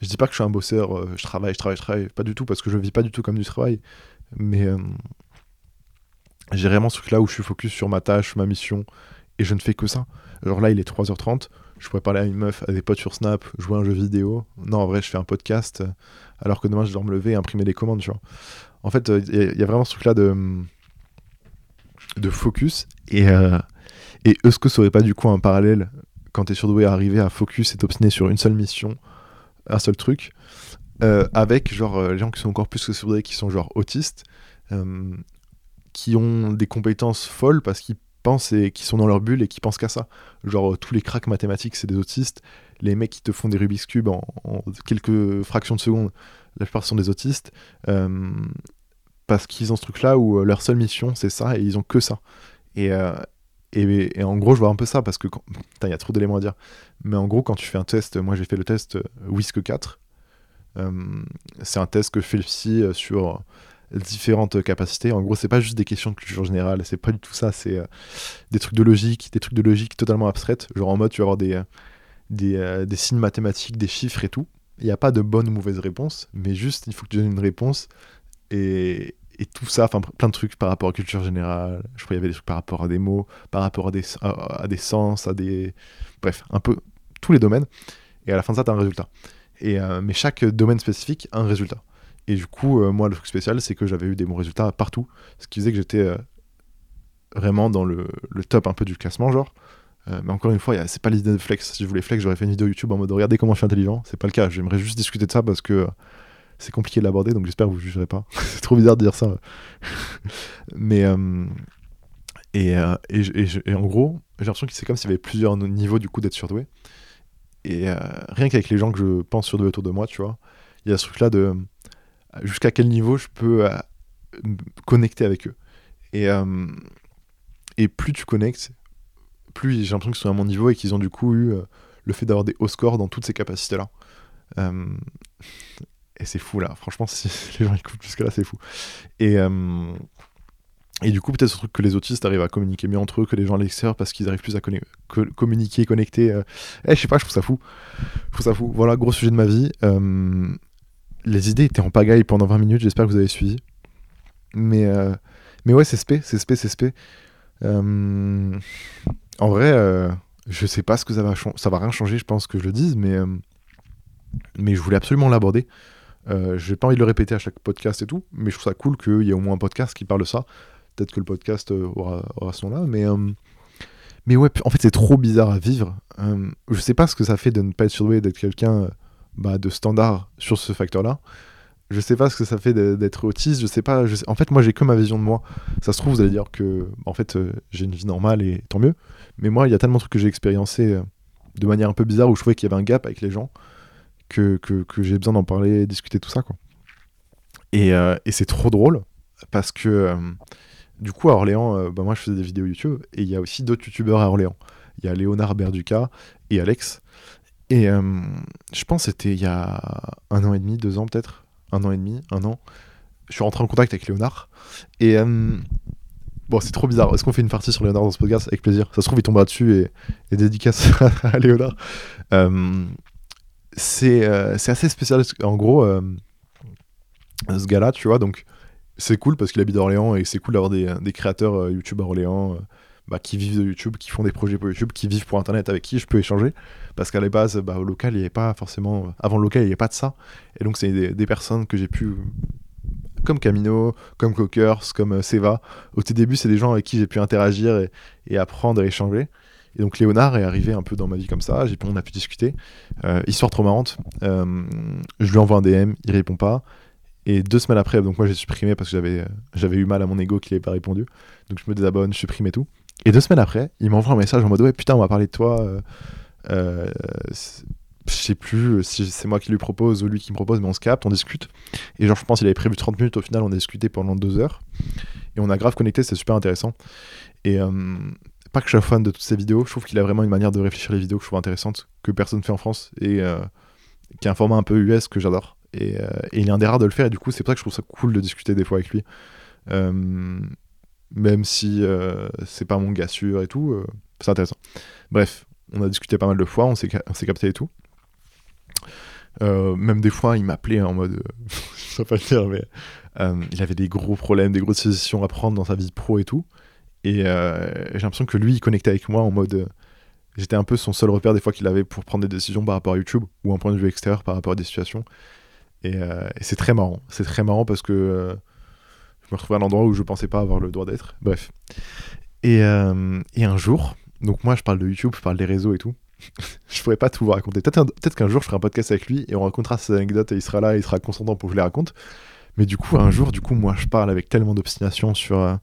je dis pas que je suis un bosseur, euh, je travaille, je travaille, je travaille, pas du tout, parce que je vis pas du tout comme du travail. Mais euh, j'ai vraiment ce truc là où je suis focus sur ma tâche, ma mission, et je ne fais que ça. Alors là, il est 3h30, je pourrais parler à une meuf, à des potes sur Snap, jouer à un jeu vidéo. Non, en vrai, je fais un podcast, alors que demain, je dois me lever et imprimer des commandes. En fait, il euh, y, a vraiment ce truc là de, de focus, et, est-ce que ça aurait pas du coup un parallèle quand tu es surdoué à arriver à focus et t'obstiner sur une seule mission un seul truc, euh, avec genre euh, les gens qui sont encore plus que surdoués, qui sont genre autistes, euh, qui ont des compétences folles parce qu'ils pensent et qui sont dans leur bulle et qui pensent qu'à ça. Genre tous les cracks mathématiques, c'est des autistes. Les mecs qui te font des Rubik's Cube en, quelques fractions de secondes, la plupart sont des autistes. parce qu'ils ont ce truc-là où leur seule mission, c'est ça, et ils ont que ça. Et, et, en gros, je vois un peu ça parce que il y a trop d'éléments à dire. Mais en gros, quand tu fais un test, moi j'ai fait le test euh, WISC 4. Euh, c'est un test que fait le psy euh, sur différentes capacités. En gros, c'est pas juste des questions de culture générale, c'est pas du tout ça. C'est des trucs de logique, des trucs de logique totalement abstraites. Genre en mode, tu vas avoir des, des, signes mathématiques, des chiffres et tout. il n'y a pas de bonne ou mauvaise réponse, mais juste il faut que tu donnes une réponse et, et tout ça, enfin plein de trucs par rapport à la culture générale. Je crois qu'il y avait des trucs par rapport à des mots, par rapport à des, à, des sens, à des. Bref, un peu tous les domaines. Et à la fin de ça, tu as un résultat. Et, euh, mais chaque domaine spécifique a un résultat. Et du coup, euh, moi, le truc spécial, c'est que j'avais eu des bons résultats partout. Ce qui faisait que j'étais euh, vraiment dans le, le, top un peu du classement, genre. mais encore une fois, c'est pas l'idée de flex. Si je voulais flex, j'aurais fait une vidéo YouTube en mode regardez comment je suis intelligent. C'est pas le cas. J'aimerais juste discuter de ça parce que c'est compliqué de l'aborder, donc j'espère que vous ne jugerez pas. c'est trop bizarre de dire ça. Mais. Euh, et, euh, et, en gros, j'ai l'impression que c'est comme s'il y avait plusieurs niveaux du coup d'être surdoué. Et euh, rien qu'avec les gens que je pense surdoués autour de moi, tu vois, il y a ce truc-là de jusqu'à quel niveau je peux connecter avec eux. Et, et plus tu connectes, plus j'ai l'impression qu'ils sont à mon niveau et qu'ils ont du coup eu le fait d'avoir des hauts scores dans toutes ces capacités-là. Et c'est fou là, franchement, si les gens écoutent jusque là, c'est fou. Et, euh, et du coup, peut-être ce truc que les autistes arrivent à communiquer mieux entre eux que les gens à l'extérieur parce qu'ils arrivent plus à communiquer, connecter. Euh... Eh, je sais pas, je trouve ça fou. Je trouve ça fou. Voilà, gros sujet de ma vie. Euh, les idées étaient en pagaille pendant 20 minutes, j'espère que vous avez suivi. Mais, mais ouais, c'est spé, c'est spé, c'est spé. en vrai, je sais pas ce que ça va changer. Ça va rien changer, je pense que je le dise, mais, mais je voulais absolument l'aborder. Euh, j'ai pas envie de le répéter à chaque podcast et tout, mais je trouve ça cool qu'il y ait au moins un podcast qui parle de ça. Peut-être que le podcast euh, aura, aura ce nom-là, mais, euh, mais ouais, en fait, c'est trop bizarre à vivre. je sais pas ce que ça fait de ne pas être surdoué, d'être quelqu'un bah, de standard sur ce facteur-là. Je sais pas ce que ça fait d'être autiste, je sais pas. En fait, moi, j'ai que ma vision de moi. Ça se trouve, vous allez dire que, en fait, j'ai une vie normale et tant mieux. Mais moi, il y a tellement de trucs que j'ai expériencé de manière un peu bizarre où je trouvais qu'il y avait un gap avec les gens que, que, j'ai besoin d'en parler, discuter tout ça. Quoi. Et, euh, et c'est trop drôle parce que euh, du coup à Orléans, euh, bah, moi je faisais des vidéos YouTube et il y a aussi d'autres youtubeurs à Orléans. Il y a Léonard Berduca et Alex. Et je pense c'était il y a un an et demi, deux ans peut-être, un an et demi, un an. Je suis rentré en contact avec Léonard et Bon, c'est trop bizarre. Est-ce qu'on fait une partie sur Léonard dans ce podcast? Avec plaisir. Ça se trouve, il tombera dessus et, et dédicace à Léonard. C'est assez spécial. En gros, euh, ce gars-là, tu vois, donc c'est cool parce qu'il habite à Orléans et c'est cool d'avoir des, des, créateurs euh, YouTube à Orléans bah, qui vivent de YouTube, qui font des projets pour YouTube, qui vivent pour Internet avec qui je peux échanger. Parce qu'à la base, bah, au local, il n'y avait pas forcément. Avant le local, il n'y avait pas de ça. Et donc, c'est des, personnes que j'ai pu. Comme Camino, comme Cockers, comme Seva. Au tout début, c'est des gens avec qui j'ai pu interagir et, et apprendre et échanger. Et donc Léonard est arrivé un peu dans ma vie comme ça, on a pu discuter. Euh, histoire trop marrante, euh, je lui envoie un DM, il répond pas. Et deux semaines après, donc moi j'ai supprimé parce que j'avais, j'avais eu mal à mon ego qu'il n'avait pas répondu. Donc je me désabonne, je supprime et tout. Et deux semaines après, il m'envoie un message en mode Ouais, putain, on va parler de toi. Euh, je sais plus si c'est moi qui lui propose ou lui qui me propose, mais on se capte, on discute. Et genre, je pense qu'il avait prévu 30 minutes, au final, on a discuté pendant deux heures. Et on a grave connecté, c'est super intéressant. Et, pas que je sois fan de toutes ces vidéos, je trouve qu'il a vraiment une manière de réfléchir les vidéos que je trouve intéressante, que personne fait en France, et euh, qui est un format un peu US que j'adore. Et, euh, et, il est un des rares de le faire, et du coup, c'est pour ça que je trouve ça cool de discuter des fois avec lui. Euh, même si c'est pas mon gars sûr et tout, c'est intéressant. Bref, on a discuté pas mal de fois, on s'est capté et tout. même des fois, il m'appelait en mode. je sais pas le dire, mais. il avait des gros problèmes, des grosses décisions à prendre dans sa vie pro et tout. Et euh, j'ai l'impression que lui, il connectait avec moi en mode. Euh, j'étais un peu son seul repère des fois qu'il avait pour prendre des décisions par rapport à YouTube ou un point de vue extérieur par rapport à des situations. Et, euh, c'est très marrant. C'est très marrant parce que je me retrouvais à un endroit où je pensais pas avoir le droit d'être. Bref. Et, et, un jour, donc moi je parle de YouTube, je parle des réseaux et tout. je pourrais pas tout vous raconter. Peut-être peut qu'un jour je ferai un podcast avec lui et on racontera ses anecdotes et il sera là, il sera consentant pour que je les raconte. Mais du coup, un jour, du coup, moi je parle avec tellement d'obstination sur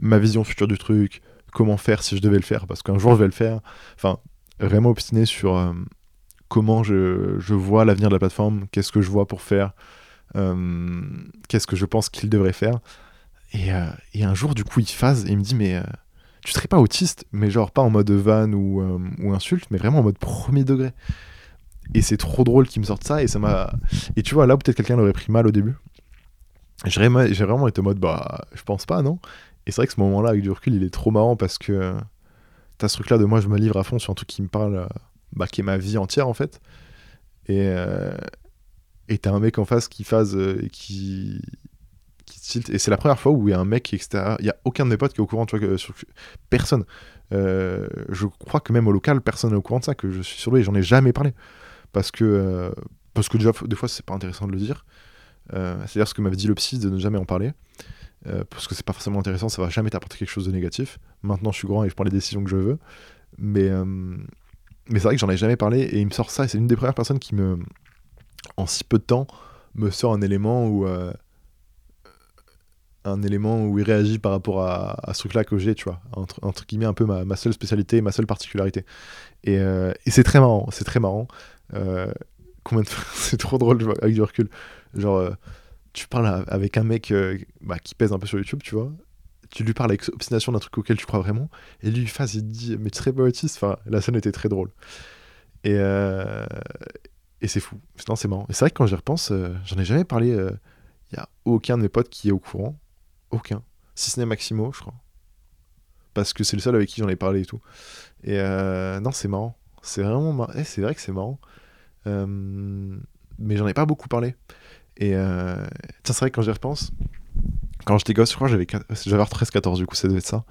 ma vision future du truc, comment faire si je devais le faire, parce qu'un jour je vais le faire. Enfin, vraiment obstiné sur euh, comment je, je vois l'avenir de la plateforme, qu'est-ce que je vois pour faire, euh, qu'est-ce que je pense qu'il devrait faire. Et, euh, et, un jour, du coup, il phase et il me dit, mais tu serais pas autiste, mais genre pas en mode van ou, ou insulte, mais vraiment en mode premier degré. Et c'est trop drôle qu'il me sorte ça, et ça m'a. Et tu vois, là, peut-être quelqu'un l'aurait pris mal au début. J'ai vraiment été en mode, bah, je pense pas, non? Et c'est vrai que ce moment-là, avec du recul, il est trop marrant parce que t'as ce truc-là de moi, je me livre à fond sur un truc qui me parle, euh, bah, qui est ma vie entière en fait. Et euh, t'as un mec en face qui phase et qui qui tilt. Et c'est la première fois où il y a un mec extérieur. Il y a aucun de mes potes qui est au courant, tu vois, que, sur, personne. je crois que même au local, personne n'est au courant de ça, que je suis sur lui et j'en ai jamais parlé. Parce que, parce que déjà, des fois, c'est pas intéressant de le dire. C'est-à-dire ce que m'avait dit le psy de ne jamais en parler. Euh, parce que c'est pas forcément intéressant, ça va jamais t'apporter quelque chose de négatif. Maintenant, je suis grand et je prends les décisions que je veux. Mais, euh, mais c'est vrai que j'en ai jamais parlé et il me sort ça. C'est une des premières personnes qui me, en si peu de temps, me sort un élément où. Euh, un élément où il réagit par rapport à, ce truc-là que j'ai, tu vois. Entre, entre guillemets, un peu ma, ma seule spécialité, ma seule particularité. Et, et c'est très marrant, c'est très marrant. c'est trop drôle avec du recul. Genre tu parles avec un mec euh, bah, qui pèse un peu sur YouTube, tu vois, tu lui parles avec obstination d'un truc auquel tu crois vraiment, et lui, face, il te dit, mais tu serais pas autiste Enfin, la scène était très drôle. Et, euh, et c'est fou. Non, c'est marrant. Et c'est vrai que quand j'y repense, euh, j'en ai jamais parlé. Il y a aucun de mes potes qui est au courant. Aucun. Si ce n'est Maximo, je crois. Parce que c'est le seul avec qui j'en ai parlé et tout. Et non, c'est marrant. C'est vraiment marrant. Eh, c'est vrai que c'est marrant. Mais j'en ai pas beaucoup parlé. Et euh, tiens, c'est vrai que quand j'y repense, quand j'étais gosse, je crois j'avais j'avais 13-14 du coup, ça devait être ça.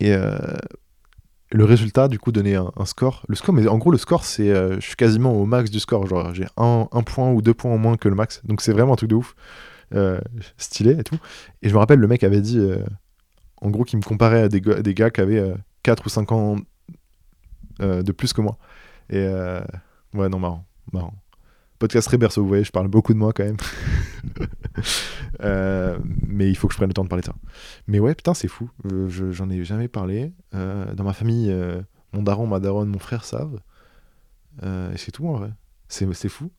Et euh, le résultat du coup donnait un, score. Le score, mais en gros le score c'est, euh, je suis quasiment au max du score, genre j'ai un, un, point ou deux points en moins que le max, donc c'est vraiment un truc de ouf, stylé et tout. Et je me rappelle le mec avait dit, en gros, qu'il me comparait à des, des gars qui avaient 4 ou 5 ans de plus que moi. Et ouais, non, marrant, marrant podcast très berceau, vous voyez, je parle beaucoup de moi quand même. Euh, mais il faut que je prenne le temps de parler de ça. Mais ouais, putain, c'est fou. Euh, j'en ai jamais parlé. Euh, dans ma famille, mon daron, ma daronne, mon frère savent. et c'est tout en vrai. C'est fou.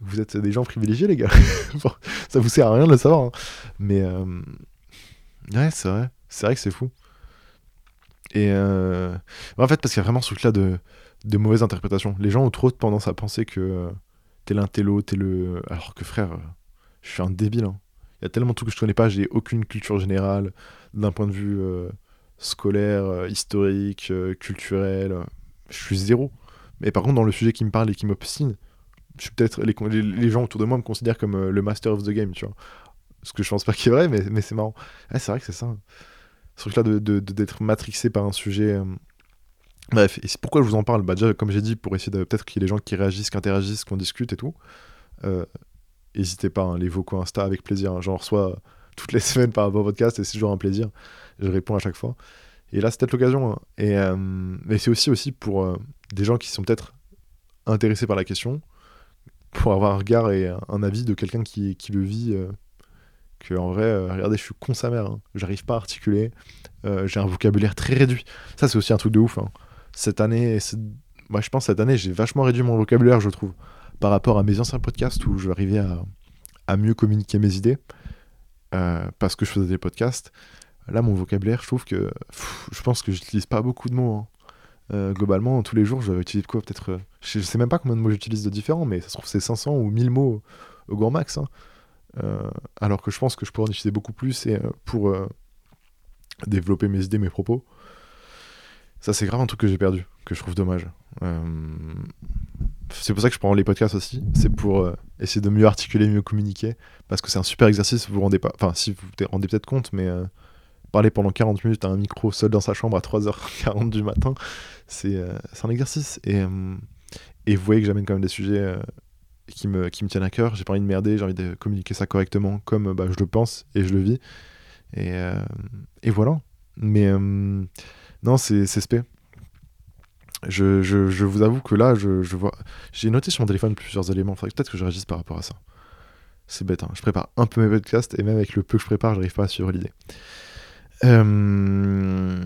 Vous êtes des gens privilégiés, les gars. ça vous sert à rien de le savoir. Hein. Mais ouais, c'est vrai. C'est vrai que c'est fou. Et en fait, parce qu'il y a vraiment ce truc-là de, de mauvaise interprétation. Les gens ont trop tendance à penser que t'es l'un, t'es l'autre, le. Alors que frère, je suis un débile. Hein. Il y a tellement de trucs que je connais pas, j'ai aucune culture générale, d'un point de vue euh, scolaire, euh, historique, euh, culturel. je suis zéro. Mais par contre, dans le sujet qui me parle et qui m'obstine, je suis peut-être. Les, les, gens autour de moi me considèrent comme le master of the game, tu vois. Ce que je pense pas qu'il est vrai, mais, mais c'est marrant. c'est vrai que c'est ça. Ce truc-là d'être de, de, matrixé par un sujet Bref, et pourquoi je vous en parle bah Déjà, comme j'ai dit, pour essayer de. Peut-être qu'il y ait des gens qui réagissent, qui interagissent, qu'on discute et tout. Euh, n'hésitez pas, hein, les vocaux Insta avec plaisir. Hein. J'en reçois toutes les semaines par rapport au podcast et c'est toujours un plaisir. Je réponds à chaque fois. Et là, c'est peut-être l'occasion. Hein. Et, euh, mais c'est aussi, aussi pour euh, des gens qui sont peut-être intéressés par la question, pour avoir un regard et un avis de quelqu'un qui, qui, le vit. que en vrai, regardez, je suis con sa mère. J'arrive pas à articuler. j'ai un vocabulaire très réduit. Ça, c'est aussi un truc de ouf cette année, moi je pense cette année, j'ai vachement réduit mon vocabulaire, je trouve, par rapport à mes anciens podcasts où j'arrivais à, à mieux communiquer mes idées euh, parce que je faisais des podcasts. Là, mon vocabulaire, je trouve que je pense que j'utilise pas beaucoup de mots. Hein. Euh, globalement, tous les jours, je vais utiliser quoi Peut-être. Euh, je, sais même pas combien de mots j'utilise de différents, mais ça se trouve, c'est 500 ou 1000 mots au grand max. Hein. alors que je pense que je pourrais en utiliser beaucoup plus pour développer mes idées, mes propos. Ça, c'est grave un truc que j'ai perdu, que je trouve dommage. Euh, c'est pour ça que je prends les podcasts aussi. C'est pour euh, essayer de mieux articuler, mieux communiquer. Parce que c'est un super exercice, vous vous rendez pas. Enfin, si vous vous rendez peut-être compte, mais euh, parler pendant 40 minutes à un micro seul dans sa chambre à 3h40 du matin, c'est un exercice. Et, et vous voyez que j'amène quand même des sujets qui, me, qui me tiennent à cœur. J'ai pas envie de merder, j'ai envie de communiquer ça correctement comme bah, je le pense et je le vis. Et, et voilà. Mais non, c'est spé. Je, vous avoue que là, je, vois. J'ai noté sur mon téléphone plusieurs éléments. Faudrait peut-être que je réagisse par rapport à ça. C'est bête, hein. Je prépare un peu mes podcasts et même avec le peu que je prépare, j'arrive pas à suivre l'idée. Euh,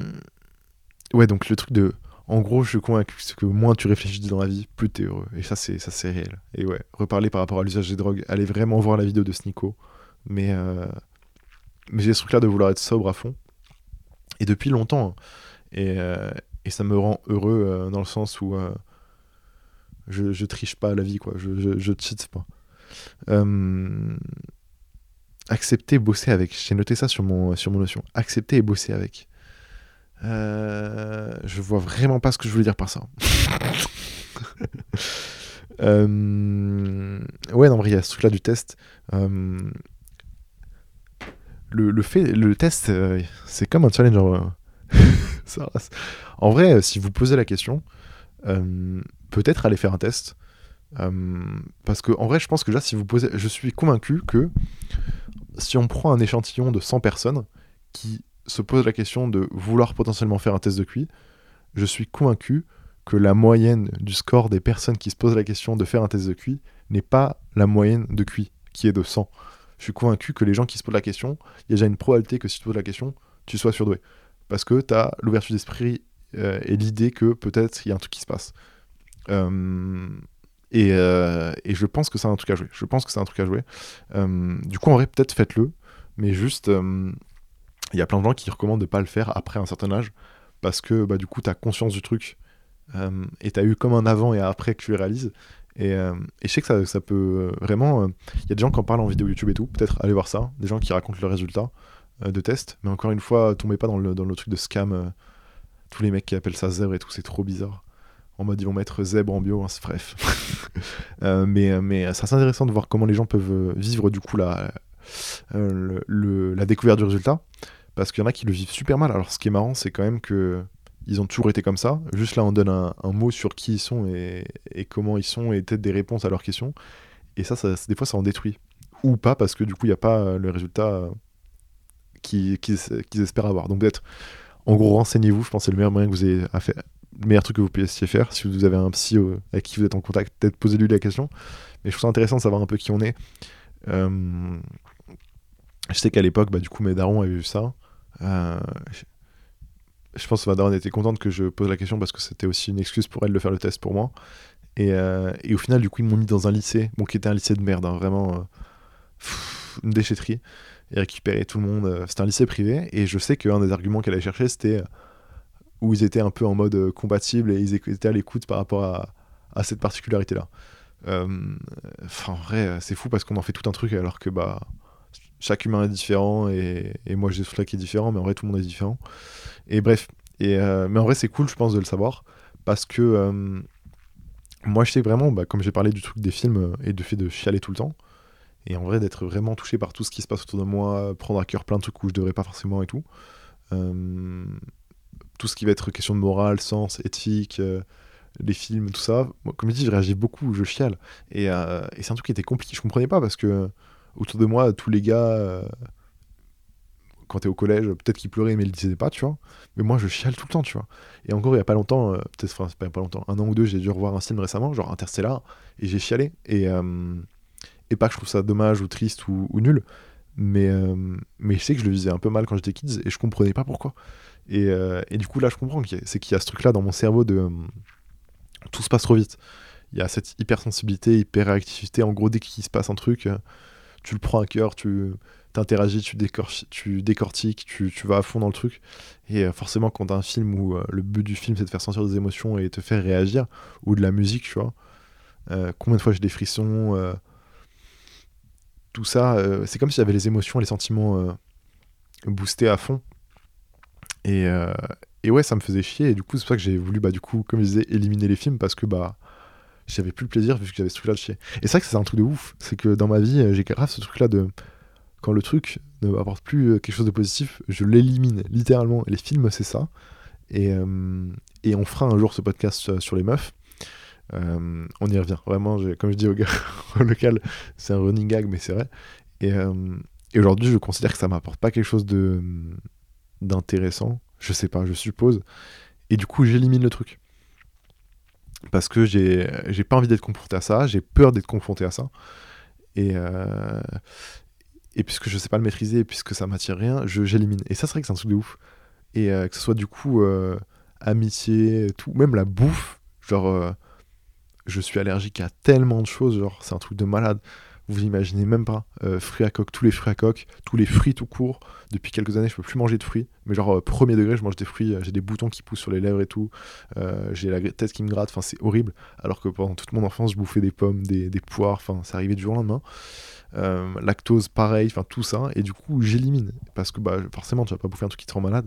ouais, donc le truc de. En gros, je suis convaincu que moins tu réfléchis dans la vie, plus t'es heureux. Et ça, c'est ça c'est réel. Et ouais, reparler par rapport à l'usage des drogues, allez vraiment voir la vidéo de Snico. Mais, euh, mais j'ai ce truc-là de vouloir être sobre à fond. Et depuis longtemps, hein, euh, et, ça me rend heureux euh, dans le sens où euh, je, triche pas à la vie, quoi. Je, je, cheat pas. accepter, bosser avec. J'ai noté ça sur mon, sur mon notion. Accepter et bosser avec. je vois vraiment pas ce que je voulais dire par ça. Ouais, non, vrai, il y a ce truc-là du test. Le, le, fait, le test, c'est comme un challenge. En, vrai, si vous posez la question, peut-être aller faire un test. parce que, en vrai, je pense que déjà, si vous posez. Je suis convaincu que si on prend un échantillon de 100 personnes qui se posent la question de vouloir potentiellement faire un test de QI, je suis convaincu que la moyenne du score des personnes qui se posent la question de faire un test de QI n'est pas la moyenne de QI, qui est de 100. Je suis convaincu que les gens qui se posent la question, il y a déjà une probabilité que si tu poses la question, tu sois surdoué. Parce que tu as l'ouverture d'esprit euh, et l'idée que peut-être il y a un truc qui se passe. Euh, et, euh, et, je pense que c'est un truc à jouer. Je pense que c'est un truc à jouer. du coup, en vrai, peut-être faites-le. Mais juste, il y a plein de gens qui recommandent de ne pas le faire après un certain âge. Parce que bah, du coup, tu as conscience du truc et tu as eu comme un avant et après que tu réalises. Et, je sais que ça, peut vraiment. Il y a des gens qui en parlent en vidéo YouTube et tout, peut-être aller voir ça, des gens qui racontent leurs résultats de tests, mais encore une fois, tombez pas dans le, dans le truc de scam. tous les mecs qui appellent ça zèbre et tout, c'est trop bizarre. En mode, ils vont mettre zèbre en bio, hein, bref. mais mais c'est assez intéressant de voir comment les gens peuvent vivre du coup la, le, la découverte du résultat. Parce qu'il y en a qui le vivent super mal. Alors, ce qui est marrant, c'est quand même que ils ont toujours été comme ça. Juste là, on donne un, mot sur qui ils sont et, comment ils sont et peut-être des réponses à leurs questions. Et ça, ça, des fois, ça en détruit. Ou pas, parce que du coup, il n'y a pas le résultat qu'ils espèrent avoir. Donc, peut-être, en gros, renseignez-vous. Je pense que c'est le meilleur moyen que vous ayez à faire. Le meilleur truc que vous puissiez faire. Si vous avez un psy euh, avec qui vous êtes en contact, peut-être posez-lui la question. Mais je trouve ça intéressant de savoir un peu qui on est. Euh, je sais qu'à l'époque, bah, du coup, mes darons avaient vu ça. Euh, je pense que Madame était contente que je pose la question parce que c'était aussi une excuse pour elle de faire le test pour moi. Et, euh, et au final, du coup, ils m'ont mis dans un lycée, bon, qui était un lycée de merde, hein, vraiment une déchetterie, et récupérer tout le monde. Euh, c'était un lycée privé, et je sais qu'un des arguments qu'elle allait chercher, c'était où ils étaient un peu en mode compatible et ils étaient à l'écoute par rapport à, à cette particularité-là. Enfin, en vrai, c'est fou parce qu'on en fait tout un truc alors que bah chaque humain est différent et, et moi j'ai ce truc qui est différent, mais en vrai tout le monde est différent. Et bref, et, euh, mais en vrai c'est cool je pense de le savoir parce que euh, moi je sais vraiment, bah, comme j'ai parlé du truc des films euh, et du fait de chialer tout le temps, et en vrai d'être vraiment touché par tout ce qui se passe autour de moi, prendre à cœur plein de trucs où je devrais pas forcément et tout. tout ce qui va être question de morale, sens, éthique, les films, tout ça. Moi, comme je dis, je réagis beaucoup, je chiale. Et, et c'est un truc qui était compliqué. Je comprenais pas parce que autour de moi, tous les gars, euh, quand t'es au collège, peut-être qu'ils pleuraient, mais ils le disaient pas, tu vois. Mais moi, je chiale tout le temps, tu vois. Et encore, il y a pas longtemps, euh, peut-être, enfin, pas, pas longtemps, un an ou deux, j'ai dû revoir un film récemment, genre Interstellar, et j'ai chialé. Et, euh, et pas que je trouve ça dommage ou triste ou, nul, mais, mais je sais que je le visais un peu mal quand j'étais kids, et je comprenais pas pourquoi. Et, et du coup, là, je comprends, c'est qu'il y a ce truc-là dans mon cerveau de. tout se passe trop vite. Il y a cette hypersensibilité, hyperactivité. En gros, dès qu'il se passe un truc, tu le prends à cœur, tu t'interagis, tu, décortiques, tu, tu, vas à fond dans le truc. Et euh, forcément, quand t'as un film où euh, le but du film c'est de faire sentir des émotions et te faire réagir, ou de la musique, tu vois, euh, combien de fois j'ai des frissons, tout ça, c'est comme si j'avais les émotions, les sentiments boostés à fond. Et, et, ouais, ça me faisait chier. Et du coup, c'est pour ça que j'ai voulu, bah, du coup, comme je disais, éliminer les films parce que, bah, j'avais plus le plaisir vu que j'avais ce truc là de chier. Et c'est vrai que c'est un truc de ouf, c'est que dans ma vie, j'ai grave ce truc là de quand le truc ne m'apporte plus euh, quelque chose de positif, je l'élimine littéralement. Les films, c'est ça. Et, euh, et, on fera un jour ce podcast euh, sur les meufs. On y revient. Vraiment, comme je dis au gars au local, c'est un running gag, mais c'est vrai. Et, et aujourd'hui, je considère que ça m'apporte pas quelque chose de d'intéressant. Je sais pas, je suppose. Et du coup, j'élimine le truc parce que j'ai pas envie d'être confronté à ça, j'ai peur d'être confronté à ça. Et, euh, puisque je sais pas le maîtriser, puisque ça m'attire rien, j'élimine. Et ça, c'est vrai que c'est un truc de ouf. Et euh, que ce soit du coup euh, amitié, tout, même la bouffe, genre je suis allergique à tellement de choses, genre c'est un truc de malade. Vous imaginez même pas. Euh, fruits à coque, tous les fruits à coque, tous les fruits tout court. Depuis quelques années, je peux plus manger de fruits. Mais genre, euh, premier degré, je mange des fruits. Euh, j'ai des boutons qui poussent sur les lèvres et tout. j'ai la tête qui me gratte. Enfin, c'est horrible. Alors que pendant toute mon enfance, je bouffais des pommes, des, poires. Enfin, ça arrivait du jour au lendemain. lactose, pareil. Enfin, tout ça. Et du coup, j'élimine. Parce que bah, forcément, tu vas pas bouffer un truc qui te rend malade.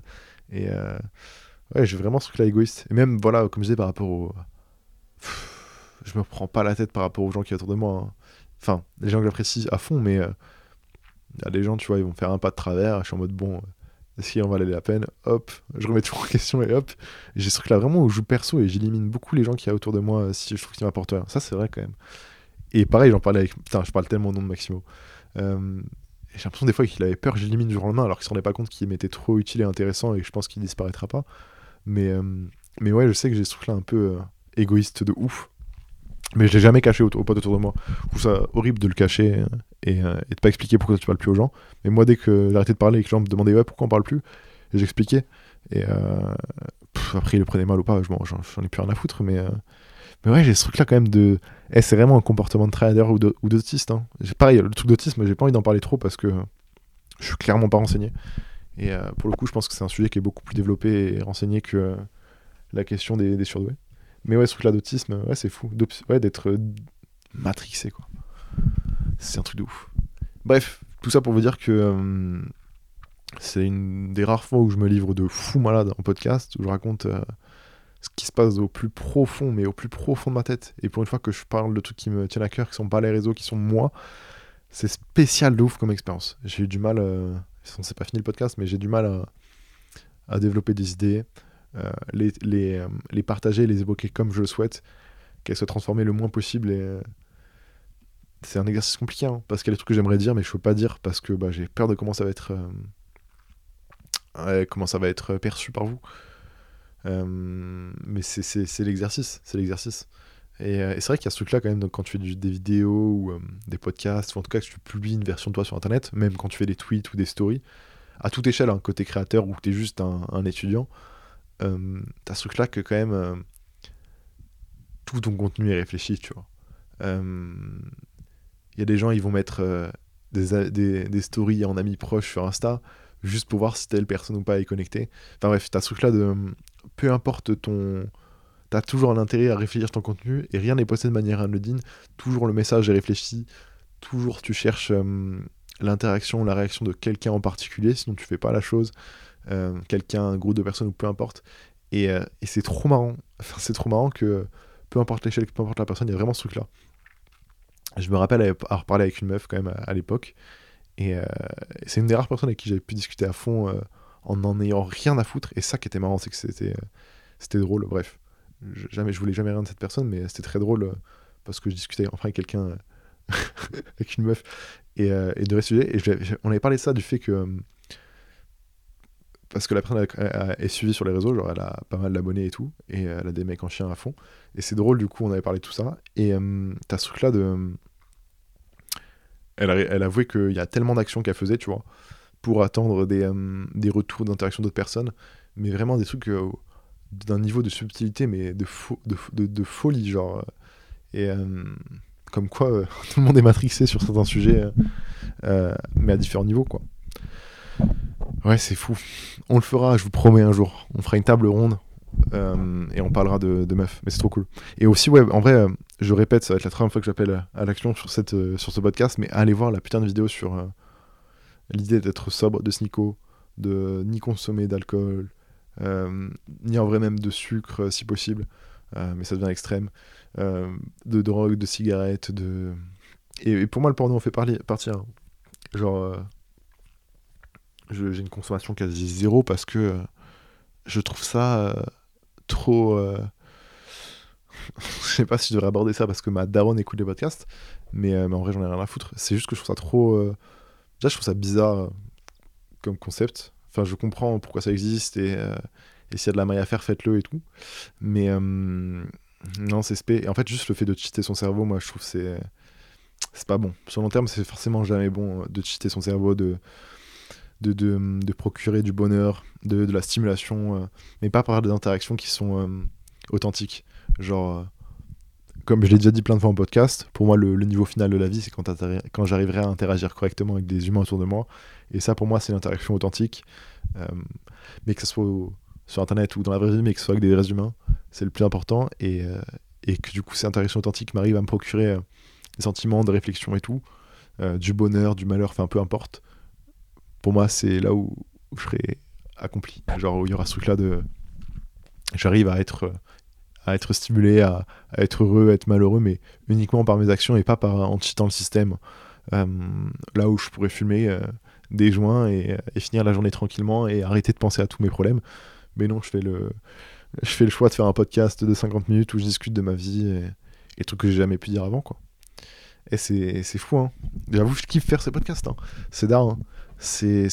Et ouais, j'ai vraiment ce truc-là égoïste. Et même, voilà, comme je disais, par rapport au je me prends pas la tête par rapport aux gens qui autour de moi. hein. Enfin, les gens que j'apprécie à fond, mais euh, a des gens, tu vois, ils vont faire un pas de travers. Je suis en mode, bon, euh, est-ce qu'il en valait la peine? Hop, je remets tout en question et hop. J'ai ce truc-là vraiment où je joue perso et j'élimine beaucoup les gens qui y a autour de moi euh, si je trouve qu'ils m'apportent rien. Ça, c'est vrai quand même. Et pareil, j'en parlais avec. Putain, je parle tellement au nom de Maximo. Euh, j'ai l'impression des fois qu'il avait peur j'élimine du jour au lendemain alors qu'il s'en rendait pas compte qu'il m'était trop utile et intéressant et que je pense qu'il disparaîtra pas. Mais, euh, mais ouais, je sais que j'ai ce truc-là un peu euh, égoïste de ouf. Mais je l'ai jamais caché aux, aux potes autour de moi. Je trouve ça horrible de le cacher euh, et, euh, et de pas expliquer pourquoi tu parles plus aux gens. Mais moi, dès que arrêté de parler et que les gens me demandaient ouais, pourquoi on parle plus, j'expliquais. Et euh, après, ils le prenaient mal ou pas, j'en ai plus rien à foutre. Mais, mais ouais, j'ai ce truc-là quand même de. Eh, c'est vraiment un comportement de trader ou d'autiste. Hein. Pareil, le truc d'autisme, j'ai pas envie d'en parler trop parce que je suis clairement pas renseigné. Et pour le coup, je pense que c'est un sujet qui est beaucoup plus développé et renseigné que la question des, des surdoués. Mais ouais, ce truc-là d'autisme, ouais, c'est fou. Ouais, d'être euh, matrixé, quoi. C'est un truc de ouf. Bref, tout ça pour vous dire que euh, c'est une des rares fois où je me livre de fou malade en podcast, où je raconte euh, ce qui se passe au plus profond, mais au plus profond de ma tête. Et pour une fois que je parle de trucs qui me tiennent à cœur, qui sont pas les réseaux, qui sont moi, c'est spécial de ouf comme expérience. J'ai eu du mal, euh, c'est pas fini le podcast, mais j'ai du mal à, à développer des idées, les, les, euh, les partager, les évoquer comme je le souhaite, qu'elles soient transformées le moins possible. Euh, c'est un exercice compliqué, hein, parce qu'il y a des trucs que j'aimerais dire, mais je peux pas dire parce que bah, j'ai peur de comment ça va être, euh, comment ça va être perçu par vous. Euh, mais c'est- l'exercice, c'est l'exercice. Et, euh, et c'est vrai qu'il y a ce truc-là quand même, quand tu fais des vidéos ou euh, des podcasts, ou en tout cas que tu publies une version de toi sur Internet, même quand tu fais des tweets ou des stories, à toute échelle, hein, côté créateur ou que tu es juste un étudiant, euh, t'as ce truc-là que quand même euh, tout ton contenu est réfléchi, tu vois. Euh, Il y a des gens, ils vont mettre euh, des, des, stories en amis proches sur Insta, juste pour voir si telle personne ou pas est connectée. Enfin bref, t'as ce truc-là de... Peu importe ton... T'as toujours un intérêt à réfléchir ton contenu, et rien n'est posté de manière anodine. Toujours le message est réfléchi, toujours tu cherches euh, l'interaction, la réaction de quelqu'un en particulier, sinon tu fais pas la chose. Euh, quelqu'un, un groupe de personnes ou peu importe. Et, euh, et c'est trop marrant. Enfin, c'est trop marrant que peu importe l'échelle, peu importe la personne, il y a vraiment ce truc-là. Je me rappelle avoir parlé avec une meuf quand même à, l'époque. Et euh, c'est une des rares personnes avec qui j'avais pu discuter à fond en n'en ayant rien à foutre. Et ça qui était marrant, c'est que c'était c'était drôle. Bref, je, jamais, je voulais jamais rien de cette personne, mais c'était très drôle parce que je discutais enfin avec quelqu'un, avec une meuf, et, et de vrai sujet. Et on avait parlé de ça, du fait que. Parce que la personne est suivie sur les réseaux, genre elle a pas mal d'abonnés et tout, et euh, elle a des mecs en chien à fond. Et c'est drôle, du coup, on avait parlé de tout ça. Et euh, t'as ce truc-là de. Elle, avouait qu'il y a tellement d'actions qu'elle faisait, tu vois, pour attendre des, euh, des retours d'interaction d'autres personnes, mais vraiment des trucs euh, d'un niveau de subtilité, mais de, de, de- folie, genre. Et comme quoi, tout le monde est matrixé sur certains sujets, mais à différents niveaux, quoi. Ouais, c'est fou. On le fera, je vous promets, un jour. On fera une table ronde euh, et on parlera de, meufs, mais c'est trop cool. Et aussi, ouais, en vrai, euh, je répète, ça va être la troisième fois que j'appelle à l'action sur, euh, sur ce podcast, mais allez voir la putain de vidéo sur euh, l'idée d'être sobre de Snico, de ni consommer d'alcool, euh, ni en vrai même de sucre euh, si possible, euh, mais ça devient extrême, euh, de drogue, de cigarettes, de... Et, pour moi, le porno en fait hein. Genre, euh, j'ai une consommation quasi zéro parce que euh, je trouve ça euh, trop... euh, je sais pas si je devrais aborder ça parce que ma daronne écoute les podcasts, mais, euh, mais en vrai j'en ai rien à foutre. C'est juste que je trouve ça trop... Déjà je trouve ça bizarre comme concept. Enfin je comprends pourquoi ça existe et, et s'il y a de la maille à faire faites-le et tout. Mais non c'est spé. Et en fait juste le fait de cheater son cerveau moi je trouve c'est... C'est pas bon. Sur long terme c'est forcément jamais bon de cheater son cerveau, de... De, de, procurer du bonheur, de, de la stimulation, euh, mais pas par des interactions qui sont euh, authentiques. Genre, euh, comme je l'ai déjà dit plein de fois en podcast, pour moi, le, niveau final de la vie, c'est quand, quand j'arriverai à interagir correctement avec des humains autour de moi. Et ça, pour moi, c'est l'interaction authentique. Mais que ce soit sur Internet ou dans la vraie vie, mais que ce soit avec des vrais humains, c'est le plus important. Et, et que du coup, ces interactions authentiques m'arrivent à me procurer des sentiments de réflexion et tout, du bonheur, du malheur, enfin peu importe. Pour moi, c'est là où, je serai accompli. Genre, où il y aura ce truc-là de. J'arrive à être. euh, à être stimulé, à, être heureux, à être malheureux, mais uniquement par mes actions et pas en cheatant le système. Euh, là où je pourrais fumer euh, des joints et, finir la journée tranquillement et arrêter de penser à tous mes problèmes. Mais non, je fais le, je fais le choix de faire un podcast de 50 minutes où je discute de ma vie et, et trucs que j'ai jamais pu dire avant. quoi. Et c'est fou, hein. J'avoue, je kiffe faire ces podcasts. Hein. C'est d'art. Hein. C'est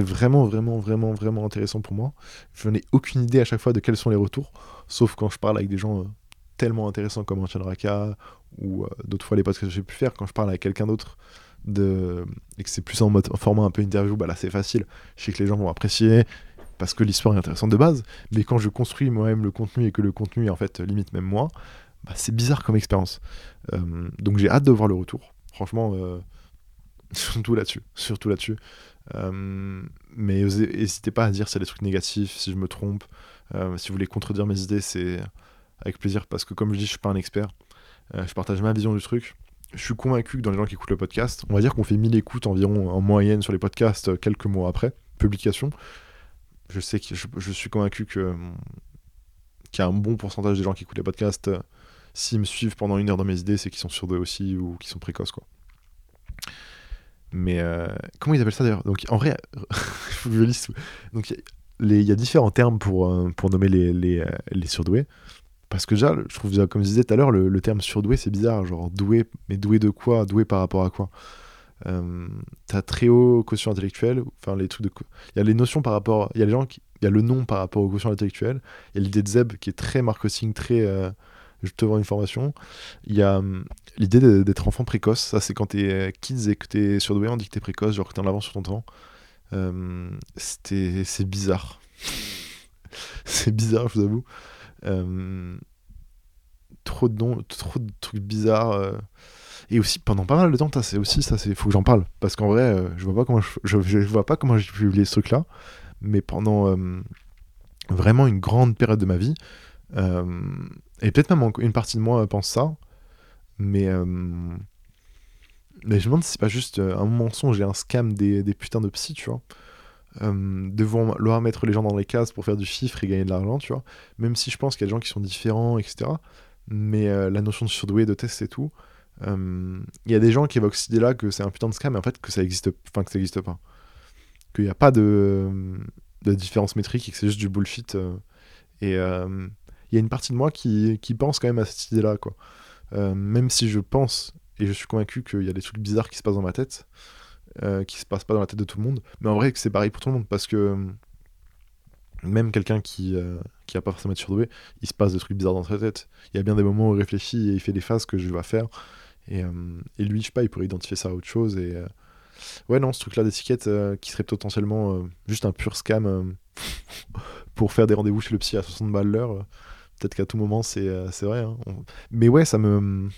vraiment, vraiment, vraiment, vraiment intéressant pour moi. Je n'ai aucune idée à chaque fois de quels sont les retours, sauf quand je parle avec des gens euh, tellement intéressants comme Antoine Raka, ou euh, d'autres fois les podcasts que j'ai pu faire, quand je parle avec quelqu'un d'autre, de... et que c'est plus en, en format un peu interview, bah là c'est facile. Je sais que les gens vont apprécier, parce que l'histoire est intéressante de base, mais quand je construis moi-même le contenu et que le contenu est en fait limite même moi, bah, c'est bizarre comme expérience. Euh, donc j'ai hâte de voir le retour. Franchement, surtout là-dessus. Surtout là-dessus. Euh, mais n'hésitez pas à dire si y a des trucs négatifs, si je me trompe. si vous voulez contredire mes idées, c'est avec plaisir parce que comme je dis, je suis pas un expert. je partage ma vision du truc. Je suis convaincu que dans les gens qui écoutent le podcast, on va dire qu'on fait 1000 écoutes environ en moyenne sur les podcasts quelques mois après publication. Je sais que je, suis convaincu que qu'il y a un bon pourcentage des gens qui écoutent les podcasts s'ils me suivent pendant une heure dans mes idées, c'est qu'ils sont surdoués aussi ou qu'ils sont précoces, quoi. Mais euh, comment ils appellent ça d'ailleurs? Donc en vrai, je liste. Donc il y, a différents termes pour, euh, pour nommer les, les, euh, les, surdoués. Parce que déjà, je trouve, comme je disais tout à l'heure, le, terme surdoué, c'est bizarre. Genre doué, mais doué de quoi? Doué par rapport à quoi? T'as très haut quotient intellectuel. Enfin, les trucs. Il y a les notions par rapport. Il y a les gens. Il y a le nom par rapport au quotient intellectuel. Il y a l'idée de Zeb qui est très marketing, très je te vends une formation. Il y a hum, l'idée d'être enfant précoce. Ça, c'est quand t'es euh, kids et que t'es surdoué, on dit que t'es précoce, genre que t'es en avance sur ton temps. Hum, c'est bizarre. c'est bizarre, je vous avoue. Hum, trop de noms, trop de trucs bizarres. Euh. Et aussi, pendant pas mal de temps, c'est aussi ça, faut que j'en parle. Parce qu'en vrai, euh, je vois pas comment je, je, vois pas comment j'ai publié ce truc-là. Mais pendant vraiment une grande période de ma vie, et peut-être même une partie de moi pense ça. Mais, euh, mais je me demande si c'est pas juste euh, un mensonge et un scam des, des putains de psy, tu vois. Euh, de vouloir mettre les gens dans les cases pour faire du chiffre et gagner de l'argent, tu vois. Même si je pense qu'il y a des gens qui sont différents, etc. Mais la notion de surdoué, de test et tout, il y a des gens qui évoquent cette idée-là que c'est un putain de scam, mais en fait que ça existe, enfin que ça existe pas. Qu'il n'y a pas de, de différence métrique et que c'est juste du bullshit. et il y a une partie de moi qui, pense quand même à cette idée-là, quoi. Euh, même si je pense, et je suis convaincu qu'il y a des trucs bizarres qui se passent dans ma tête, euh, qui se passent pas dans la tête de tout le monde, mais en vrai c'est pareil pour tout le monde, parce que euh, même quelqu'un qui, euh, qui a pas forcément être surdoué, il se passe des trucs bizarres dans sa tête. Il y a bien des moments où il réfléchit et il fait des phases que je vais faire, et, et lui, je sais pas, il pourrait identifier ça à autre chose, et... Ouais, non, ce truc-là d'étiquette qui serait potentiellement juste un pur scam pour faire des rendez-vous chez le psy à 60 balles l'heure, Peut-être qu'à tout moment, c'est euh, vrai. Hein. Mais ouais, ça me.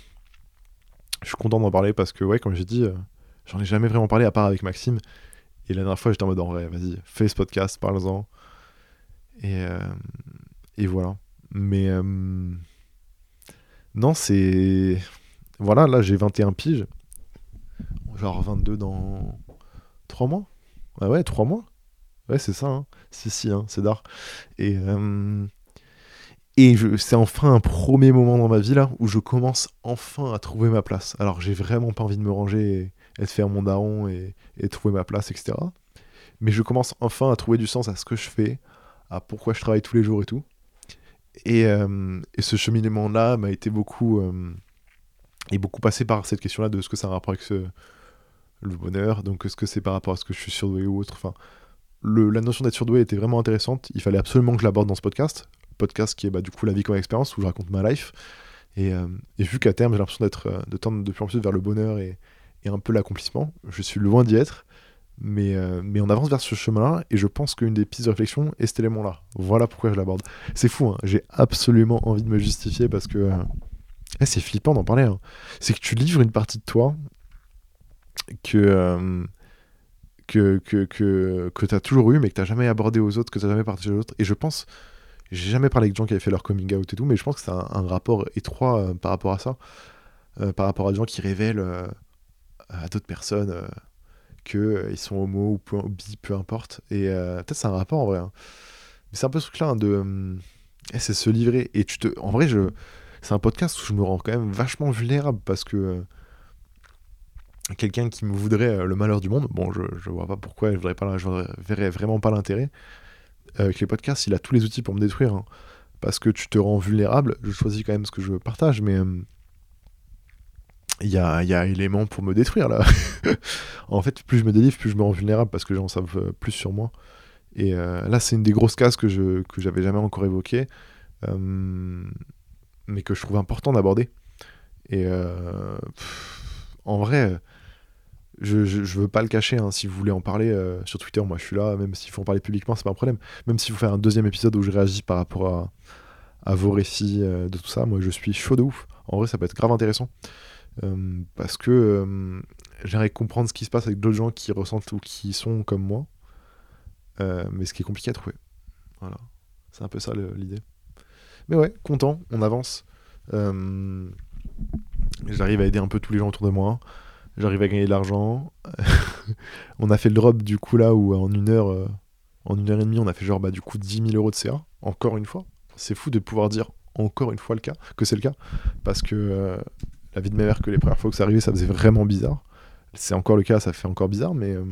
Je suis content d'en parler parce que, ouais, comme j'ai dit, euh, j'en ai jamais vraiment parlé à part avec Maxime. Et la dernière fois, j'étais en mode en vrai, vas-y, fais ce podcast, parle-en. Et, euh, et voilà. Mais. Non, c'est. Voilà, là, j'ai 21 piges. Genre 22 dans 3 mois. Ah ouais, 3 mois. Ouais, c'est ça. Hein. Si, si, hein, c'est d'art. Et. Et c'est enfin un premier moment dans ma vie là où je commence enfin à trouver ma place. Alors j'ai vraiment pas envie de me ranger et, de faire mon daron et, trouver ma place, etc. Mais je commence enfin à trouver du sens à ce que je fais, à pourquoi je travaille tous les jours et tout. Et, euh, ce cheminement-là m'a été beaucoup, euh, et beaucoup passé par cette question-là de ce que ça a rapport avec ce, le bonheur, donc ce que c'est par rapport à ce que je suis surdoué ou autre. Enfin, la notion d'être surdoué était vraiment intéressante. Il fallait absolument que je l'aborde dans ce podcast podcast qui est bah, du coup La vie comme expérience, où je raconte ma life. Et, euh, vu qu'à terme, j'ai l'impression d'être euh, de tendre de plus en plus vers le bonheur et, et un peu l'accomplissement, je suis loin d'y être. Mais, euh, mais on avance vers ce chemin-là, et je pense qu'une des pistes de réflexion est cet élément-là. Voilà pourquoi je l'aborde. C'est fou, hein. j'ai absolument envie de me justifier parce que. Eh, c'est flippant d'en parler. Hein. C'est que tu livres une partie de toi que. que, que, que, tu as toujours eu, mais que tu jamais abordé aux autres, que tu jamais partagé aux autres. Et je pense j'ai jamais parlé avec des gens qui avaient fait leur coming out et tout, mais je pense que c'est un, rapport étroit euh, par rapport à ça, euh, par rapport à des gens qui révèlent euh, à d'autres personnes qu'ils sont homo ou bi, peu importe. Et peut-être c'est un rapport en vrai. Hein. Mais c'est un peu ce truc-là hein, de. c'est se livrer. Et tu te. En vrai. C'est un podcast où je me rends quand même vachement vulnérable parce que quelqu'un qui me voudrait le malheur du monde, bon, je, je vois pas pourquoi, je voudrais pas, je verrais vraiment pas l'intérêt. Avec les podcasts, il a tous les outils pour me détruire. Hein. parce que tu te rends vulnérable. Je choisis quand même ce que je partage, mais il y a, y a élément pour me détruire là. en fait, plus je me délivre, plus je me rends vulnérable parce que gens savent euh, plus sur moi. Et euh, là, c'est une des grosses cases que je que j'avais jamais encore évoquées, euh, mais que je trouve important d'aborder. Et en vrai, je, je, veux pas le cacher. Hein. si vous voulez en parler sur Twitter, moi je suis là. Même s'il faut en parler publiquement, c'est pas un problème. Même si vous faites un deuxième épisode où je réagis par rapport à, vos récits de tout ça, moi je suis chaud de ouf. En vrai, ça peut être grave intéressant. Euh, parce que euh, j'aimerais comprendre ce qui se passe avec d'autres gens qui ressentent ou qui sont comme moi. Euh, mais ce qui est compliqué à trouver. Voilà. C'est un peu ça l'idée. Mais ouais, content, on avance. J'arrive à aider un peu tous les gens autour de moi. J'arrive à gagner de l'argent. on a fait le drop du coup là où en une heure, en une heure et demie, on a fait genre bah du coup 10 000 euros de CA. Encore une fois. C'est fou de pouvoir dire encore une fois le cas, que c'est le cas. Parce que la vie de ma mère que les premières fois que ça arrivait, ça faisait vraiment bizarre. C'est encore le cas, ça fait encore bizarre, mais euh,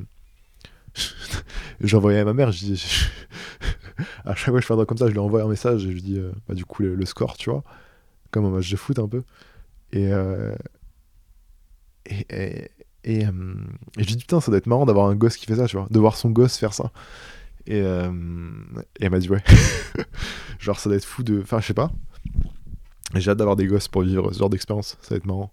j'envoyais à ma mère, je à chaque fois que je fais un truc comme ça, je lui envoie un message et je lui dis, euh, bah, du coup, le, score, tu vois, comme un match de foot un peu. Et, euh, et, je dis, putain, ça doit être marrant d'avoir un gosse qui fait ça, tu vois, de voir son gosse faire ça. Et, et elle m'a dit, ouais, genre, ça doit être fou de. Enfin, je sais pas. J'ai hâte d'avoir des gosses pour vivre ce genre d'expérience, ça va être marrant.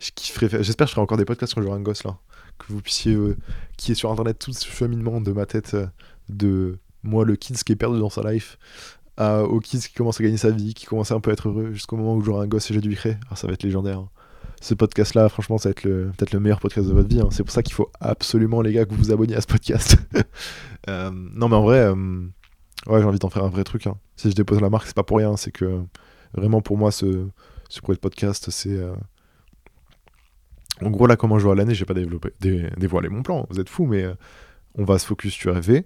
J'espère que je ferai encore des podcasts quand j'aurai un gosse là. Que vous puissiez, euh, qui est sur internet tout ce cheminement de ma tête, euh, de moi le kids qui est perdu dans sa life, au kids qui commence à gagner sa vie, qui commence à un peu être heureux, jusqu'au moment où j'aurai un gosse et j'ai du créer. Ah, ça va être légendaire. Hein. Ce podcast là, franchement, ça va être peut-être le meilleur podcast de votre vie. Hein. C'est pour ça qu'il faut absolument, les gars, que vous vous abonniez à ce podcast. Euh, non, mais en vrai, ouais, j'ai envie d'en faire un vrai truc. Hein. Si je dépose la marque, c'est pas pour rien, c'est que Vraiment, pour moi, ce, projet de podcast, c'est. Euh, en gros, là, comment je vois l'année, j'ai pas développé, dévoilé mon plan, vous êtes fous, mais euh, on va se focus sur rv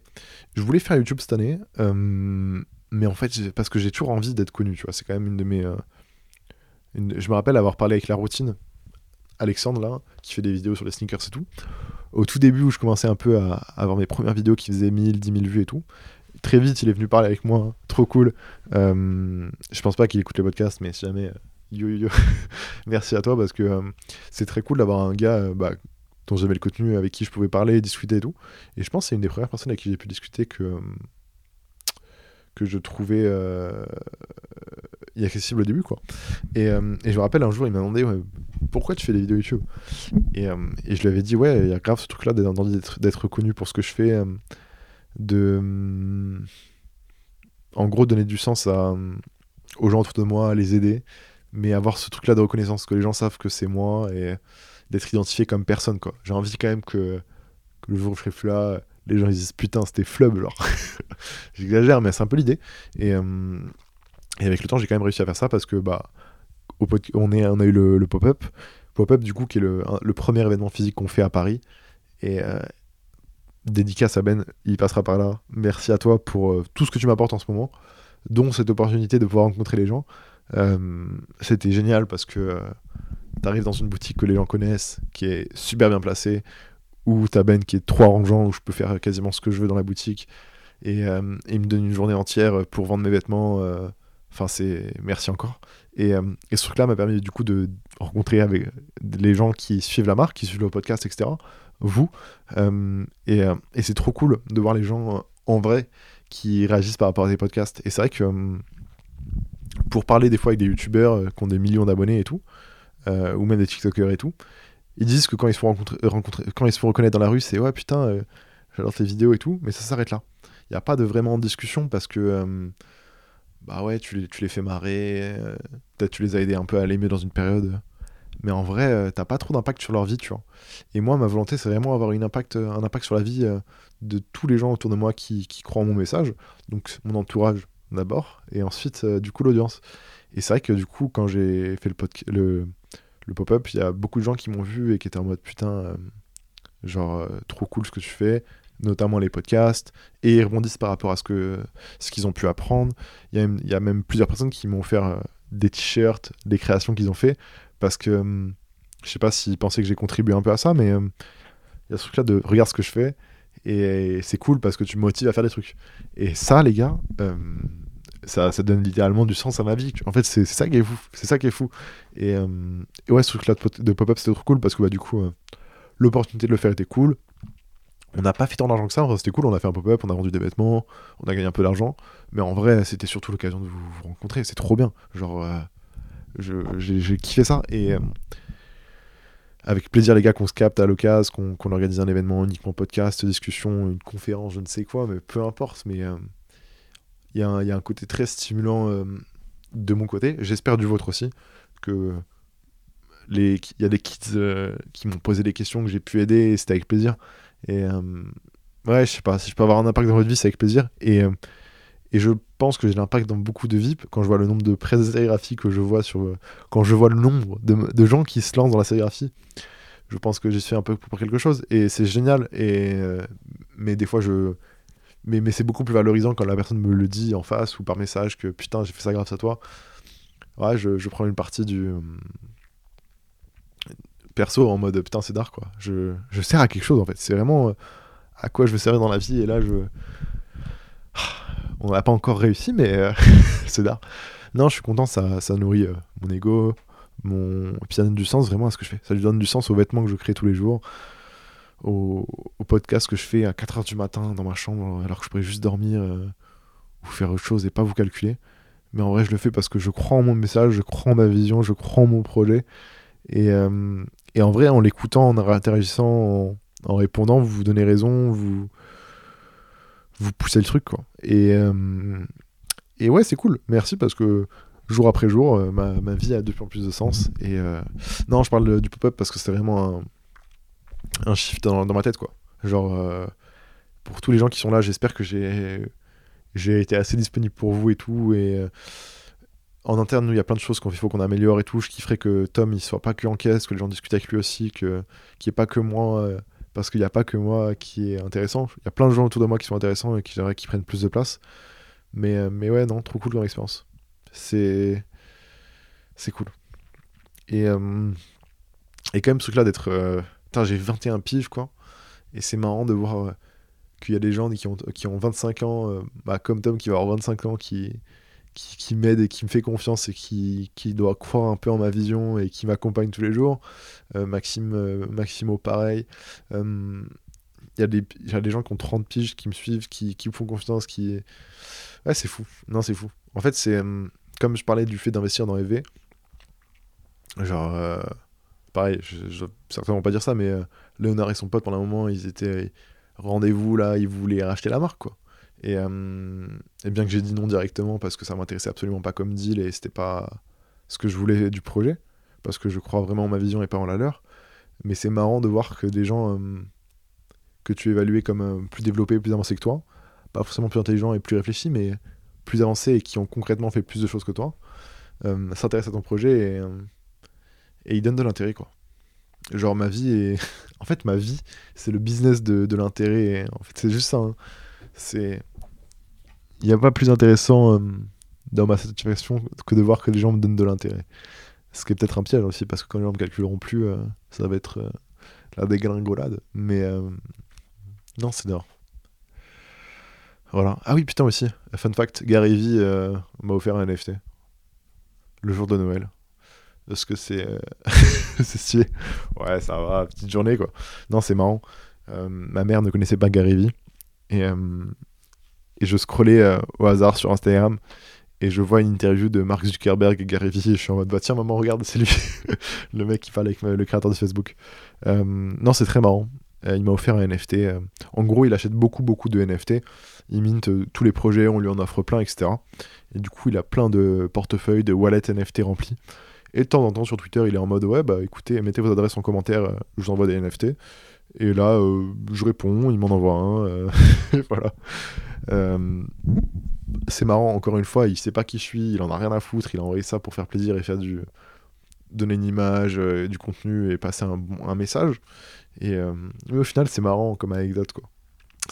Je voulais faire YouTube cette année, euh, mais en fait, parce que j'ai toujours envie d'être connu, tu vois, c'est quand même une de mes. Je me rappelle avoir parlé avec la routine, Alexandre, là, qui fait des vidéos sur les sneakers et tout. Au tout début, où je commençais un peu à avoir mes premières vidéos qui faisaient 1000, 10 000 vues et tout, très vite, il est venu parler avec moi. Hein. Trop cool. Euh, je pense pas qu'il écoute les podcasts, mais si jamais, euh, yo yo yo, merci à toi parce que euh, c'est très cool d'avoir un gars bah, dont j'avais le contenu, avec qui je pouvais parler, discuter et tout. Et je pense que c'est une des premières personnes avec qui j'ai pu discuter que je trouvais inaccessible au début. quoi. Et, et, je me rappelle un jour, il m'a demandé pourquoi tu fais des vidéos YouTube? Et, et, je lui avais dit ouais, il y a grave ce truc-là d'être reconnu pour ce que je fais de mm, en gros donner du sens à, aux gens autour de moi, les aider, mais avoir ce truc-là de reconnaissance, que les gens savent que c'est moi et d'être identifié comme personne. quoi. J'ai envie quand même que, le jour où je serai plus les gens ils disent putain c'était flub genre. J'exagère mais c'est un peu l'idée. Et, et, avec le temps j'ai quand même réussi à faire ça parce que bah on, est, on a eu le, pop-up. Pop-up du coup qui est le, premier événement physique qu'on fait à Paris. Et, euh, dédicace à Ben, il passera par là. Merci à toi pour euh, tout ce que tu m'apportes en ce moment, dont cette opportunité de pouvoir rencontrer les gens. Euh, c'était génial parce que tu arrives dans une boutique que les gens connaissent, qui est super bien placée, où t'as Ben qui est trop arrangeant, où je peux faire quasiment ce que je veux dans la boutique, et, il me donne une journée entière pour vendre mes vêtements. Enfin, c'est merci encore. Et, et ce truc-là m'a permis du coup de rencontrer avec les gens qui suivent la marque, qui suivent le podcast, etc vous. Euh, euh, et, c'est trop cool de voir les gens euh, en vrai qui réagissent par rapport à des podcasts. Et c'est vrai que pour parler des fois avec des youtubeurs qui ont des millions d'abonnés et tout, ou même des tiktokers et tout, ils disent que quand ils se font, rencontrer, quand ils se font reconnaître dans la rue, c'est ouais putain, j'adore tes vidéos et tout, mais ça s'arrête là. Il n'y a pas de vraiment discussion parce que bah ouais, tu les, fais marrer, peut-être tu les as aidés un peu à l'aimer dans une période mais en vrai, euh, t'as pas trop d'impact sur leur vie, tu vois. Et moi, ma volonté, c'est vraiment avoir un impact sur la vie euh, de tous les gens autour de moi qui, croient en mon message. Donc, mon entourage d'abord, et ensuite, euh, du coup, l'audience. Et c'est vrai que du coup, quand j'ai fait le pop-up, il y a beaucoup de gens qui m'ont vu et qui étaient en mode putain, genre, trop cool ce que tu fais, notamment les podcasts, et ils rebondissent par rapport à ce ce qu'ils ont pu apprendre. Il y, a, il y a même plusieurs personnes qui m'ont offert euh, des t-shirts, des créations qu'ils ont fait, parce que hum, je sais pas s'ils pensaient que j'ai contribué un peu à ça, mais hum, il y a ce truc-là de regarde ce que je fais, et c'est cool parce que tu me motives à faire des trucs. Et ça, les gars, hum, ça, ça, donne littéralement du sens à ma vie. En fait, c'est ça qui est fou. C'est ça qui est fou. Et, et ouais, ce truc-là de pop-up, c'était trop cool parce que bah, du coup, euh, l'opportunité de le faire était cool. On n'a pas fait tant d'argent que ça, c'était cool, on a fait un pop-up, on a vendu des vêtements, on a gagné un peu d'argent, mais en vrai, c'était surtout l'occasion de vous, rencontrer, c'est trop bien. Genre, euh, j'ai kiffé ça, et euh, avec plaisir, les gars, qu'on se capte à l'occasion, qu'on organise un événement uniquement podcast, discussion, une conférence, je ne sais quoi, mais peu importe, mais euh, il y, y, a un côté très stimulant de mon côté, j'espère du vôtre aussi, que il y a des kids qui m'ont posé des questions que j'ai pu aider et c'était avec plaisir. Et euh, ouais, je sais pas, si je peux avoir un impact dans votre vie, c'est avec plaisir. Et, euh, et je pense que j'ai l'impact dans beaucoup de vies quand je vois le nombre de presse sérigraphie que je vois sur. Euh, quand je vois le nombre de, de, gens qui se lancent dans la sérigraphie, je pense que j'y suis un peu pour quelque chose. Et c'est génial. Et, mais des fois, je. Mais, mais c'est beaucoup plus valorisant quand la personne me le dit en face ou par message que putain, j'ai fait ça grâce à toi. Ouais, je, je prends une partie du perso en mode putain c'est dark quoi. Je, je sers à quelque chose en fait. C'est vraiment euh, à quoi je veux servir dans la vie et là je... On n'a pas encore réussi mais euh, c'est dark. Non je suis content, ça, ça nourrit euh, mon ego, mon... et puis ça donne du sens vraiment à ce que je fais. Ça lui donne du sens aux vêtements que je crée tous les jours, au, au podcast que je fais à 4h du matin dans ma chambre alors que je pourrais juste dormir ou faire autre chose et pas vous calculer. Mais en vrai je le fais parce que je crois en mon message, je crois en ma vision, je crois en mon projet. Et, et en vrai, en l'écoutant, en interagissant, en, répondant, vous vous donnez raison, vous, vous poussez le truc, quoi. Et, euh, et ouais, c'est cool. Merci parce que jour après jour, euh, ma, ma, vie a de plus en plus de sens. Et euh, non, je parle du pop-up parce que c'est vraiment un, un shift dans, dans, ma tête, quoi. Genre, pour tous les gens qui sont là, j'espère que j'ai été assez disponible pour vous et tout. En interne, nous, il y a plein de choses qu'il faut qu'on améliore et tout. Je kifferais que Tom, il soit pas que en caisse, que les gens discutent avec lui aussi, que qu'il n'y ait pas que moi, euh, parce qu'il n'y a pas que moi qui est intéressant. Il y a plein de gens autour de moi qui sont intéressants et qui qu'ils prennent plus de place. Mais, euh, mais ouais, non, trop cool comme expérience. C'est. C'est cool. Et, euh, et quand même, ce truc-là d'être. Putain, j'ai 21 piges, quoi. Et c'est marrant de voir qu'il y a des gens qui ont, qui ont 25 ans, bah, comme Tom qui va avoir 25 ans, qui qui, m'aide et qui me fait confiance et qui, qui, doit croire un peu en ma vision et qui m'accompagne tous les jours. Euh, Maxime, euh, Maximo, pareil. Il euh, y, a des, y a des gens qui ont 30 piges qui me suivent, qui, qui me font confiance, qui... Ouais, c'est fou. Non, c'est fou. En fait, c'est... comme je parlais du fait d'investir dans EV, genre... pareil, je, je certainement pas dire ça, mais Léonard et son pote, pendant un moment, ils étaient... Rendez-vous, là, ils voulaient racheter la marque, quoi. Euh, et, bien que j'ai dit non directement parce que ça m'intéressait absolument pas comme deal et c'était pas ce que je voulais du projet, parce que je crois vraiment en ma vision et pas en la leur. Mais c'est marrant de voir que des gens euh, que tu évaluais comme euh, plus développés, plus avancés que toi, pas forcément plus intelligents et plus réfléchis, mais plus avancés et qui ont concrètement fait plus de choses que toi, s'intéressent à ton projet et, ils donnent de l'intérêt quoi. Genre ma vie est... en fait ma vie c'est le business de, de l'intérêt. En fait c'est juste ça. Hein. C'est. Il n'y a pas plus intéressant euh, dans ma satisfaction que de voir que les gens me donnent de l'intérêt. Ce qui est peut-être un piège aussi, parce que quand les gens ne me calculeront plus, euh, ça va être euh, la dégringolade. Mais non, c'est dehors. Voilà. Ah oui, putain aussi. Fun fact, Gary Vee m'a offert un NFT. Le jour de Noël. Parce que c'est c'est stylé. Ouais, ça va, petite journée quoi. Non, c'est marrant. ma mère ne connaissait pas Gary Vee. Et, euh, et je scrollais euh, au hasard sur Instagram et je vois une interview de Mark Zuckerberg et Gary Vee et je suis en mode bah tiens maman regarde c'est lui. Le mec qui parle avec le créateur de Facebook. Euh, non c'est très marrant. Il m'a offert un NFT en gros il achète beaucoup beaucoup de NFT il mint tous les projets on lui en offre plein etc et du coup il a plein de portefeuilles de wallets NFT remplis et de temps en temps sur Twitter il est en mode ouais bah écoutez mettez vos adresses en commentaire je vous envoie des NFT et là, euh, je réponds, il m'en envoie un. Euh, voilà. Euh, c'est marrant, encore une fois, il sait pas qui je suis, il en a rien à foutre, il a envoyé ça pour faire plaisir et faire du. donner une image, du contenu et passer un, un message. Et, mais au final, c'est marrant comme anecdote, quoi.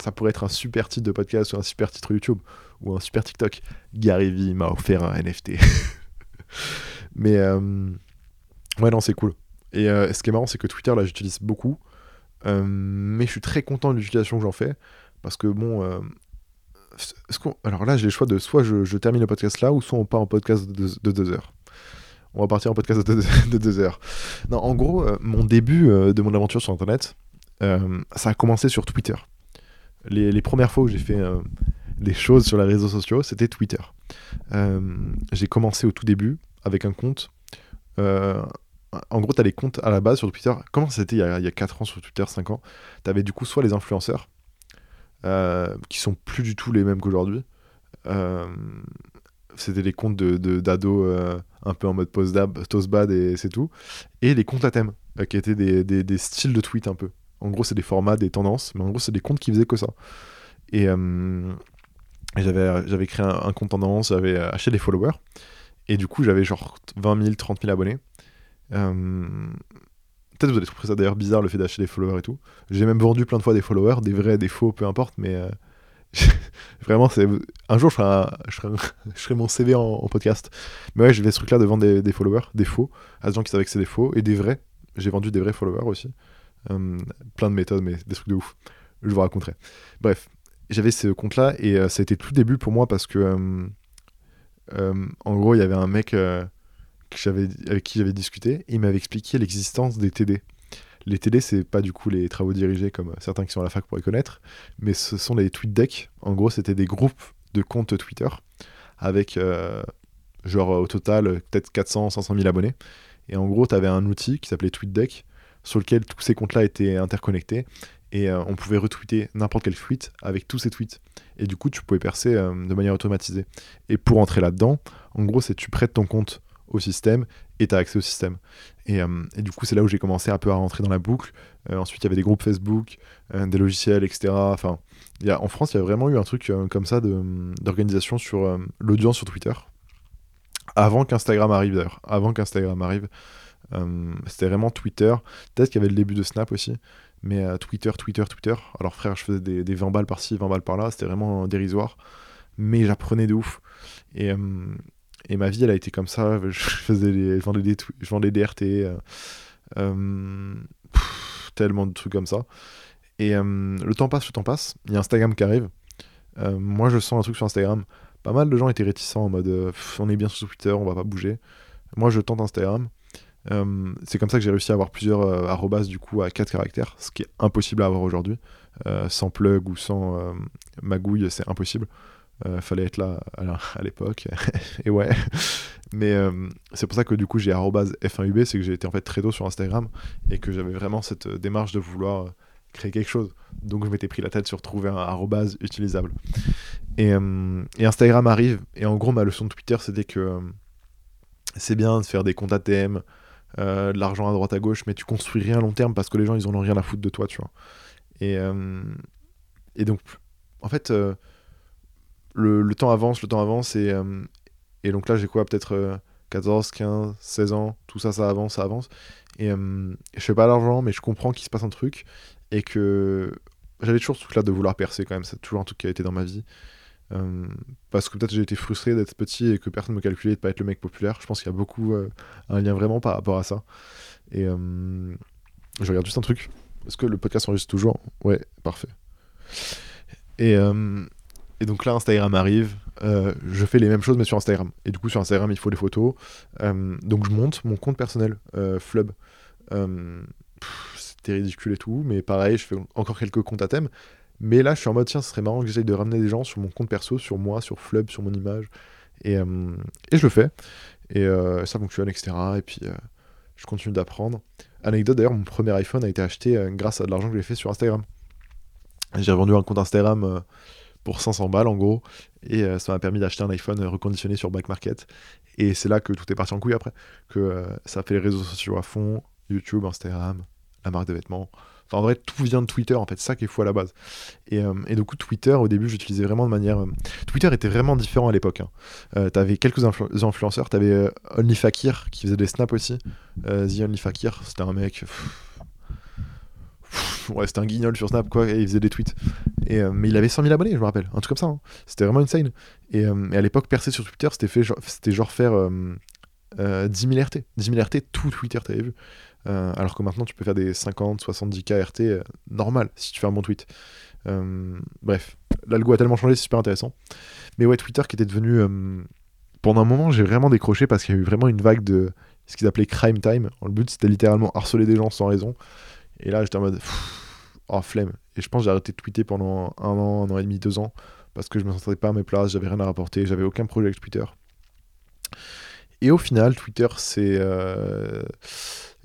ça pourrait être un super titre de podcast ou un super titre YouTube ou un super TikTok. Gary Vee m'a offert un NFT. Mais euh, ouais, non, c'est cool. Et euh, ce qui est marrant, c'est que Twitter, là, j'utilise beaucoup. Euh, mais je suis très content de l'utilisation que j'en fais. Parce que bon. alors là, j'ai le choix de soit je, termine le podcast là, ou soit on part en podcast de, deux heures. On va partir en podcast de deux, heures. Non, en gros, mon début de mon aventure sur Internet, ça a commencé sur Twitter. Les, les premières fois où j'ai fait des choses sur les réseaux sociaux, c'était Twitter. j'ai commencé au tout début avec un compte. Euh, en gros, tu as les comptes à la base sur Twitter. Comment c'était il, y a 4 ans sur Twitter, 5 ans? Tu avais du coup soit les influenceurs, euh, qui sont plus du tout les mêmes qu'aujourd'hui. Euh, c'était les comptes de, d'ados euh, un peu en mode post-bad et c'est tout. Et les comptes à thème, qui étaient des, des, styles de tweet un peu. En gros, c'est des formats, des tendances, mais en gros, c'est des comptes qui faisaient que ça. Et, j'avais, j'avais créé un, un compte tendance, j'avais acheté des followers. Et du coup, j'avais genre 20 000, 30 000 abonnés. Euh, peut-être vous allez trouver ça d'ailleurs bizarre le fait d'acheter des followers et tout. J'ai même vendu plein de fois des followers, des vrais, des faux, peu importe, mais euh, vraiment, c'est un jour je ferai, je, ferai, mon CV en, podcast. Mais ouais, j'ai ce truc là de vendre des, followers, des faux, à des gens qui savaient que c'est des faux, et des vrais. J'ai vendu des vrais followers aussi. Euh, plein de méthodes, mais des trucs de ouf. Je vous raconterai. Bref, j'avais ce compte là, et ça a été tout début pour moi parce que en gros, il y avait un mec euh, avec qui j'avais discuté, il m'avait expliqué l'existence des TD. Les TD, c'est pas du coup les travaux dirigés comme certains qui sont à la fac pourraient connaître, mais ce sont les tweet decks. En gros, c'était des groupes de comptes Twitter avec euh, genre au total peut-être 400, 500 000 abonnés. Et en gros, tu avais un outil qui s'appelait TweetDeck sur lequel tous ces comptes-là étaient interconnectés et on pouvait retweeter n'importe quel tweet avec tous ces tweets et du coup tu pouvais percer euh, de manière automatisée. Et pour entrer là-dedans, en gros c'est tu prêtes ton compte au système et tu as accès au système. Et, euh, et du coup c'est là où j'ai commencé un peu à rentrer dans la boucle. Euh, ensuite il y avait des groupes Facebook, des logiciels, etc. En France il y a vraiment eu un truc comme ça d'organisation sur l'audience sur Twitter. Avant qu'Instagram arrive d'ailleurs, avant qu'Instagram arrive, c'était vraiment Twitter. Peut-être qu'il y avait le début de Snap aussi. Mais euh, Twitter, Twitter, Twitter. Alors frère, je faisais des, des 20 balles par-ci, 20 balles par-là, c'était vraiment dérisoire. Mais j'apprenais de ouf. Et, euh, et, ma vie, elle a été comme ça. Je, faisais je, vendais des, je vendais des RT. Euh, tellement de trucs comme ça. Et le temps passe, le temps passe. Il y a Instagram qui arrive. moi, je sens un truc sur Instagram. Pas mal de gens étaient réticents en mode on est bien sur Twitter, on va pas bouger. Moi, je tente Instagram. Euh, c'est comme ça que j'ai réussi à avoir plusieurs euh, arrobas du coup à 4 caractères, ce qui est impossible à avoir aujourd'hui. Euh, sans plug ou sans magouille, c'est impossible. fallait être là à, l'époque. et ouais. Mais c'est pour ça que du coup j'ai F1UB, c'est que j'ai été en fait très tôt sur Instagram et que j'avais vraiment cette démarche de vouloir créer quelque chose. Donc je m'étais pris la tête sur trouver un arrobase utilisable. Et, et, Instagram arrive, et en gros ma leçon de Twitter c'était que c'est bien de faire des comptes ATM, euh, de l'argent à droite à gauche, mais tu construis rien à long terme parce que les gens ils en ont rien à foutre de toi, tu vois. Et, euh, et donc, en fait, euh, le, le, temps avance, le temps avance, et, et donc là j'ai quoi, peut-être 14, 15, 16 ans, tout ça, ça avance, ça avance. Et je fais pas l'argent, mais je comprends qu'il se passe un truc, et que j'avais toujours ce truc là de vouloir percer quand même, c'est toujours un truc qui a été dans ma vie. Euh, parce que peut-être j'ai été frustré d'être petit et que personne ne me calculait de pas être le mec populaire. Je pense qu'il y a beaucoup euh, un lien vraiment par rapport à ça. Et euh, je regarde juste un truc. Est-ce que le podcast enregistre toujours? Ouais, parfait. Et, et, donc là, Instagram arrive. je fais les mêmes choses mais sur Instagram. Et du coup, sur Instagram, il faut des photos. donc je monte mon compte personnel, Flub. C'était ridicule et tout, mais pareil, je fais encore quelques comptes à thème. Mais là, je suis en mode, tiens, ce serait marrant que j'essaye de ramener des gens sur mon compte perso, sur moi, sur Flub, sur mon image. Et, euh, je le fais. Et euh, ça fonctionne, etc. Et puis, euh, je continue d'apprendre. Anecdote, d'ailleurs, mon premier iPhone a été acheté grâce à de l'argent que j'ai fait sur Instagram. J'ai revendu un compte Instagram pour 500 balles, en gros. Et ça m'a permis d'acheter un iPhone reconditionné sur Back Market. Et c'est là que tout est parti en couille après. Que ça fait les réseaux sociaux à fond. YouTube, Instagram, la marque de vêtements. En vrai, tout vient de Twitter, en fait, ça qui est fou à la base. Et, euh, et du coup, Twitter, au début, j'utilisais vraiment de manière. Euh, Twitter était vraiment différent à l'époque. Hein. Euh, t'avais quelques influenceurs, t'avais OnlyFakir qui faisait des snaps aussi. The OnlyFakir, c'était un mec. ouais, c'était un guignol sur Snap, quoi, et il faisait des tweets. Et, mais il avait 100 000 abonnés, je me rappelle, un truc comme ça. hein. C'était vraiment insane. Et, et à l'époque, percer sur Twitter, c'était genre, genre faire euh, euh, 10 000 RT. 10 000 RT, tout Twitter, t'avais vu. Euh, alors que maintenant, tu peux faire des 50, 70K RT euh, normal si tu fais un bon tweet. Euh, bref, l'algo a tellement changé, c'est super intéressant. Mais ouais, Twitter qui était devenu. euh, pendant un moment, j'ai vraiment décroché parce qu'il y a eu vraiment une vague de ce qu'ils appelaient crime time. Le but, c'était littéralement harceler des gens sans raison. Et là, j'étais en mode. Oh, flemme. Et je pense que j'ai arrêté de tweeter pendant un an, un an et demi, deux ans. Parce que je me sentais pas à mes places, j'avais rien à rapporter, j'avais aucun projet avec Twitter. Et au final, Twitter c'est,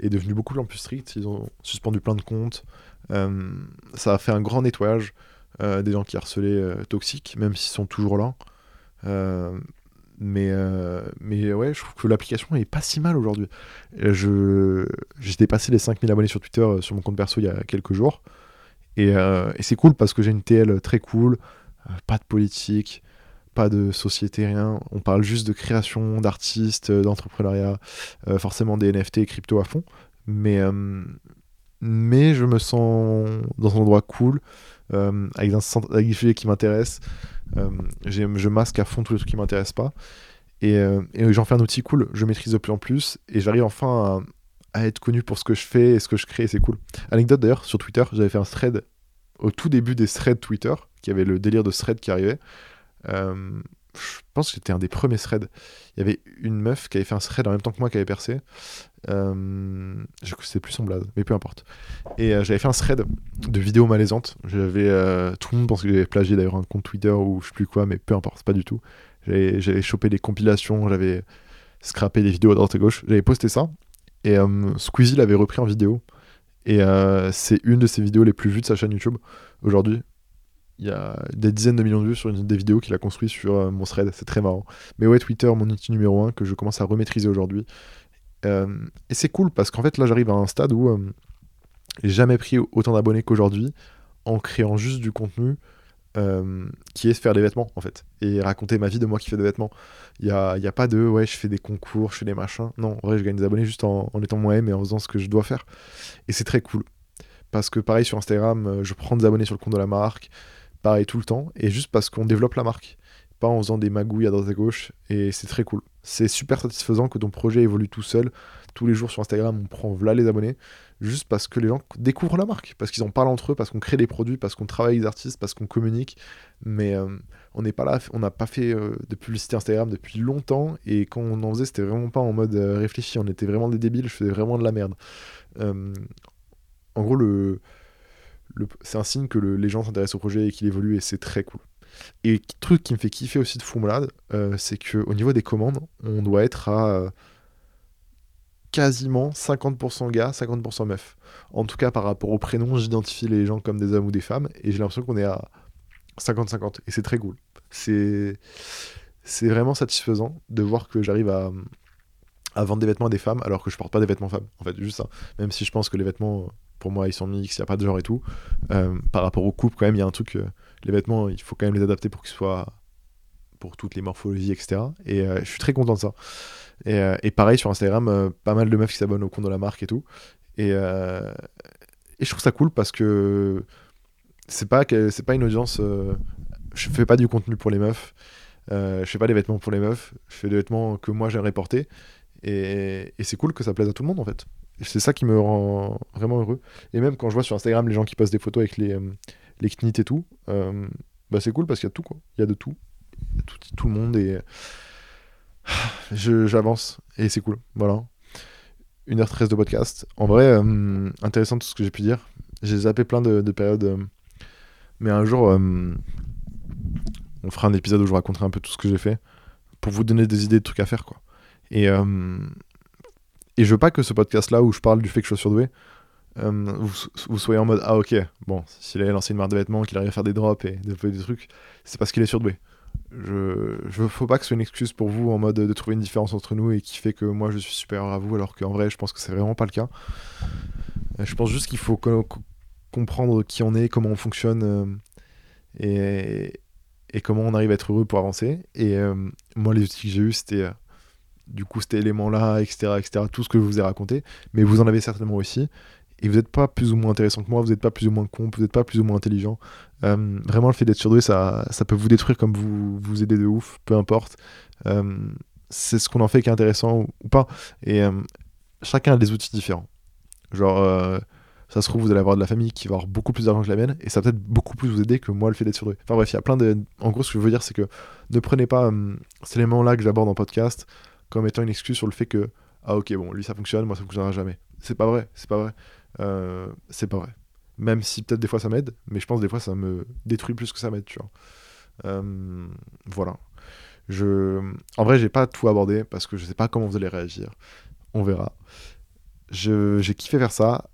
est devenu beaucoup plus strict. Ils ont suspendu plein de comptes. Euh, ça a fait un grand nettoyage euh, des gens qui harcelaient euh, toxiques, même s'ils sont toujours là. Mais, mais ouais, je trouve que l'application est pas si mal aujourd'hui. J'ai dépassé les 5000 abonnés sur Twitter sur mon compte perso il y a quelques jours. Et, et c'est cool parce que j'ai une TL très cool, pas de politique, pas de société, rien. On parle juste de création, d'artistes, euh, d'entrepreneuriat, euh, forcément des NFT, crypto à fond. Mais, euh, mais je me sens dans un endroit cool, avec, un, avec des sujets qui m'intéressent. Je masque à fond tous les trucs qui m'intéressent pas. Et, et j'en fais un outil cool, je maîtrise de plus en plus, et j'arrive enfin à, à être connu pour ce que je fais et ce que je crée, c'est cool. Anecdote d'ailleurs, sur Twitter, j'avais fait un thread au tout début des threads Twitter, qui avait le délire de thread qui arrivait. Euh, je pense que c'était un des premiers threads. Il y avait une meuf qui avait fait un thread en même temps que moi qui avait percé. Euh, je sais plus son blaze, mais peu importe. Et euh, j'avais fait un thread de vidéos malaisantes. J'avais euh, tout le monde pense que j'avais plagié d'ailleurs un compte Twitter ou je sais plus quoi, mais peu importe, pas du tout. J'avais chopé des compilations, j'avais scrappé des vidéos à droite à gauche. J'avais posté ça et Squeezie l'avait repris en vidéo. Et c'est une de ses vidéos les plus vues de sa chaîne YouTube aujourd'hui. Il y a des dizaines de millions de vues sur une des vidéos qu'il a construit sur euh, mon thread. C'est très marrant. Mais ouais, Twitter, mon outil numéro un que je commence à remaîtriser aujourd'hui. Euh, et c'est cool parce qu'en fait, là, j'arrive à un stade où euh, j'ai jamais pris autant d'abonnés qu'aujourd'hui en créant juste du contenu qui est faire des vêtements, en fait. Et raconter ma vie de moi qui fais des vêtements. Il n'y a, a pas de ouais, je fais des concours, je fais des machins. Non, en vrai, je gagne des abonnés juste en, en étant moi-même et en faisant ce que je dois faire. Et c'est très cool. Parce que pareil sur Instagram, je prends des abonnés sur le compte de la marque, pareil tout le temps, et juste parce qu'on développe la marque, pas en faisant des magouilles à droite à gauche, et c'est très cool. C'est super satisfaisant que ton projet évolue tout seul. Tous les jours sur Instagram, on prend là les abonnés, juste parce que les gens découvrent la marque, parce qu'ils en parlent entre eux, parce qu'on crée des produits, parce qu'on travaille avec des artistes, parce qu'on communique, mais euh, on n'est pas là, on n'a pas fait euh, de publicité Instagram depuis longtemps, et quand on en faisait, c'était vraiment pas en mode euh, réfléchi, on était vraiment des débiles, je faisais vraiment de la merde. En gros, le- c'est un signe que le- les gens s'intéressent au projet et qu'il évolue et c'est très cool. Et truc qui me fait kiffer aussi de fou malade, euh, c'est que au niveau des commandes, on doit être à euh, quasiment 50% gars, 50% meufs. En tout cas, par rapport au prénom, j'identifie les gens comme des hommes ou des femmes et j'ai l'impression qu'on est à 50-50 et c'est très cool. C'est vraiment satisfaisant de voir que j'arrive à, à vendre des vêtements à des femmes alors que je porte pas des vêtements femmes. En fait, juste ça. Même si je pense que les vêtements, pour moi, ils sont mix, il n'y a pas de genre et tout. Euh, par rapport aux couples, quand même, il y a un truc. euh, les vêtements, il faut quand même les adapter pour qu'ils soient pour toutes les morphologies, etc. Et euh, je suis très content de ça. Et, pareil sur Instagram, pas mal de meufs qui s'abonnent au compte de la marque et tout. Et, je trouve ça cool parce que c'est pas c'est pas une audience. je fais pas du contenu pour les meufs. Je fais pas des vêtements pour les meufs. Je fais des vêtements que moi j'aimerais porter. Et c'est cool que ça plaise à tout le monde en fait. C'est ça qui me rend vraiment heureux. Et même quand je vois sur Instagram les gens qui postent des photos avec les, euh, les knits et tout, euh, bah c'est cool parce qu'il y a tout quoi. Il y a de tout. Tout, le monde et j'avance et c'est cool. Voilà. 1h13 de podcast. En vrai, euh, intéressant tout ce que j'ai pu dire. J'ai zappé plein de, de périodes. euh, mais un jour, on fera un épisode où je raconterai un peu tout ce que j'ai fait pour vous donner des idées de trucs à faire quoi. Et, et je veux pas que ce podcast-là où je parle du fait que je suis surdoué, euh, vous, soyez en mode Ah, ok, bon, s'il avait lancé une marque de vêtements, qu'il arrive à faire des drops et développer des trucs, c'est parce qu'il est surdoué. Je, je faut pas que ce soit une excuse pour vous en mode de trouver une différence entre nous et qui fait que moi je suis supérieur à vous, alors qu'en vrai, je pense que c'est vraiment pas le cas. Euh, Je pense juste qu'il faut co- co- comprendre qui on est, comment on fonctionne euh, et, et comment on arrive à être heureux pour avancer. Et moi, les outils que j'ai eu, c'était du coup cet élément-là, etc., etc., tout ce que je vous ai raconté, mais vous en avez certainement aussi. et vous n'êtes pas plus ou moins intéressant que moi, vous n'êtes pas plus ou moins con, vous n'êtes pas plus ou moins intelligent. Euh, vraiment, le fait d'être surdoué, ça, ça peut vous détruire comme vous vous aider de ouf, peu importe. Euh, c'est ce qu'on en fait qui est intéressant ou, pas. Et euh, chacun a des outils différents. Genre, ça se trouve, vous allez avoir de la famille qui va avoir beaucoup plus d'argent que la mienne, et ça va peut-être beaucoup plus vous aider que moi le fait d'être surdoué. Enfin bref, il y a plein de. En gros, ce que je veux dire, c'est que ne prenez pas ces éléments-là que j'aborde en podcast comme étant une excuse sur le fait que, ah ok, bon, lui ça fonctionne, moi ça fonctionnera jamais. C'est pas vrai, c'est pas vrai. Euh, c'est pas vrai. Même si peut-être des fois ça m'aide, mais je pense des fois ça me détruit plus que ça m'aide, tu vois. Euh, voilà. Je... En vrai, j'ai pas tout abordé parce que je sais pas comment vous allez réagir. On verra. J'ai kiffé faire ça.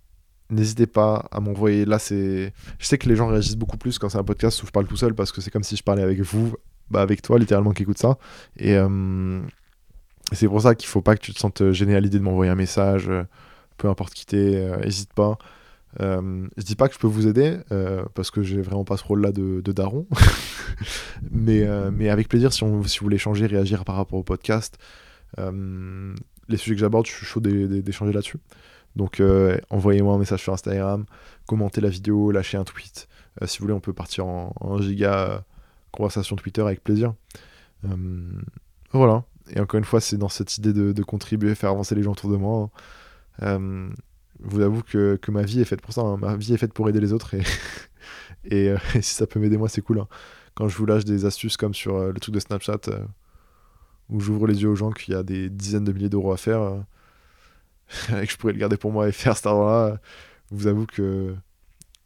N'hésitez pas à m'envoyer. Là, c'est. Je sais que les gens réagissent beaucoup plus quand c'est un podcast où je parle tout seul parce que c'est comme si je parlais avec vous, bah avec toi littéralement qui écoute ça. Et euh, c'est pour ça qu'il faut pas que tu te sentes gêné à l'idée de m'envoyer un message peu importe qui t'es, n'hésite pas. Euh, je dis pas que je peux vous aider euh, parce que j'ai vraiment pas ce rôle là de, daron. Mais, euh, mais avec plaisir si, vous voulez changer réagir par rapport au podcast les sujets que j'aborde je suis chaud d'échanger là-dessus. Donc envoyez-moi un message sur Instagram commentez la vidéo lâchez un tweet. Si vous voulez on peut partir en, giga conversation Twitter avec plaisir. Voilà et encore une fois c'est dans cette idée de, de, contribuer faire avancer les gens autour de moi hein. Euh, vous avoue que, ma vie est faite pour ça. Hein. Ma vie est faite pour aider les autres. Et, euh, si ça peut m'aider, moi, c'est cool. Hein. Quand je vous lâche des astuces comme sur euh, le truc de Snapchat, où j'ouvre les yeux aux gens qu'il y a des dizaines de milliers d'euros à faire, et que je pourrais le garder pour moi et faire cet argent-là, vous avoue que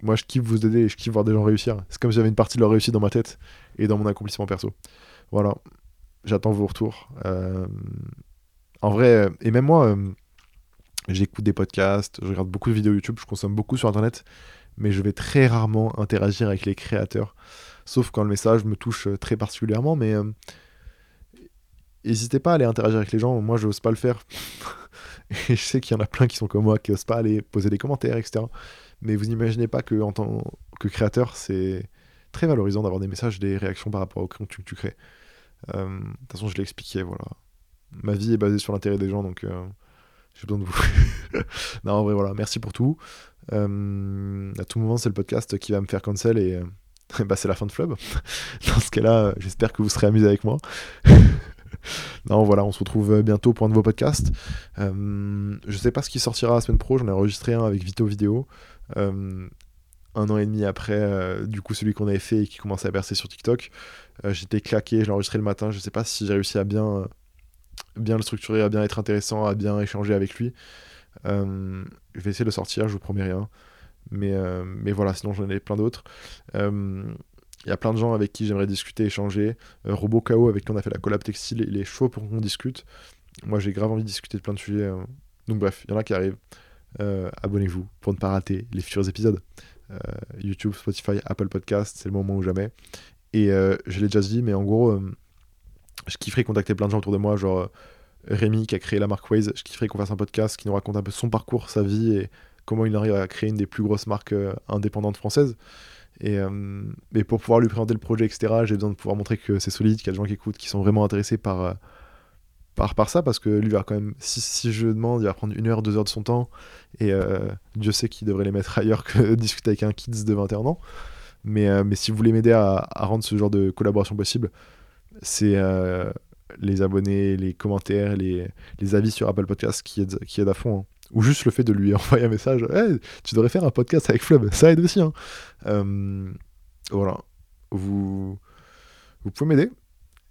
moi, je kiffe vous aider et je kiffe voir des gens réussir. C'est comme si j'avais une partie de leur réussite dans ma tête et dans mon accomplissement perso. Voilà. J'attends vos retours. en vrai, et même moi J'écoute des podcasts, je regarde beaucoup de vidéos YouTube, je consomme beaucoup sur Internet, mais je vais très rarement interagir avec les créateurs, sauf quand le message me touche euh, très particulièrement, mais euh, n'hésitez pas à aller interagir avec les gens, moi je n'ose pas le faire. Et je sais qu'il y en a plein qui sont comme moi, qui n'osent pas aller poser des commentaires, etc. Mais vous n'imaginez pas que en tant que créateur, c'est très valorisant d'avoir des messages, des réactions par rapport au contenu que tu crées. Euh, de toute façon, je l'ai expliqué, voilà. Ma vie est basée sur l'intérêt des gens, donc j'ai besoin de vous. non, en vrai, voilà, merci pour tout. Euh, à tout moment, c'est le podcast qui va me faire cancel et euh, bah, c'est la fin de Flub. Dans ce cas-là, j'espère que vous serez amusés avec moi. non, voilà, on se retrouve bientôt pour un nouveau podcast. Euh, je sais pas ce qui sortira la semaine pro, j'en ai enregistré un avec Vito Vidéo. Euh, un an et demi après, du coup, celui qu'on avait fait et qui commençait à percer sur TikTok. J'étais claqué, je l'ai enregistré le matin. Je sais pas si j'ai réussi à bien bien le structurer, à bien être intéressant, à bien échanger avec lui. Euh, je vais essayer de le sortir, je vous promets rien. Mais, euh, mais voilà, sinon j'en ai plein d'autres. Il euh, y a plein de gens avec qui j'aimerais discuter, échanger. Robot KO, avec qui on a fait la collab textile, il est chaud pour qu'on discute. Moi j'ai grave envie de discuter de plein de sujets. Donc bref, il y en a qui arrivent. Abonnez-vous pour ne pas rater les futurs épisodes. YouTube, Spotify, Apple Podcast, c'est le moment ou jamais. Et je l'ai déjà dit, mais en gros, je kifferais contacter plein de gens autour de moi, genre euh, Rémi qui a créé la marque Waze. Je kifferais qu'on fasse un podcast qui nous raconte un peu son parcours, sa vie et comment il arrive à créer une des plus grosses marques euh, indépendantes françaises. Et, euh, et, pour pouvoir lui présenter le projet, etc., j'ai besoin de pouvoir montrer que c'est solide, qu'il y a des gens qui écoutent, qui sont vraiment intéressés par, par, par ça, parce que lui va quand même, si, je demande, il va prendre une heure, deux heures de son temps, et Dieu sait qu'il devrait les mettre ailleurs que discuter avec un kids de 21 ans. Mais, mais si vous voulez m'aider à, rendre ce genre de collaboration possible, c'est euh, les abonnés, les commentaires, les, avis sur Apple Podcast qui aident, à fond. Hein. Ou juste le fait de lui envoyer un message Tu devrais faire un podcast avec Flub, ça aide aussi. Hein. Euh, voilà. Vous, vous pouvez m'aider.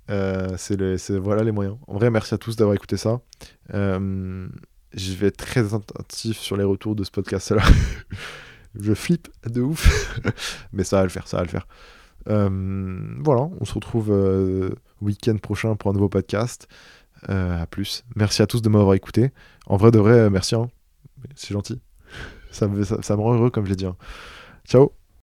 Euh, c'est voilà les moyens. En vrai, merci à tous d'avoir écouté ça. je vais être très attentif sur les retours de ce podcast-là. je flippe de ouf. Mais ça va le faire, ça va le faire. Euh, voilà, on se retrouve euh, week-end prochain pour un nouveau podcast. Euh, à plus. Merci à tous de m'avoir écouté. En vrai, de vrai, merci. Hein. C'est gentil. Ça me, ça, me rend heureux, comme je l'ai dit. Hein. Ciao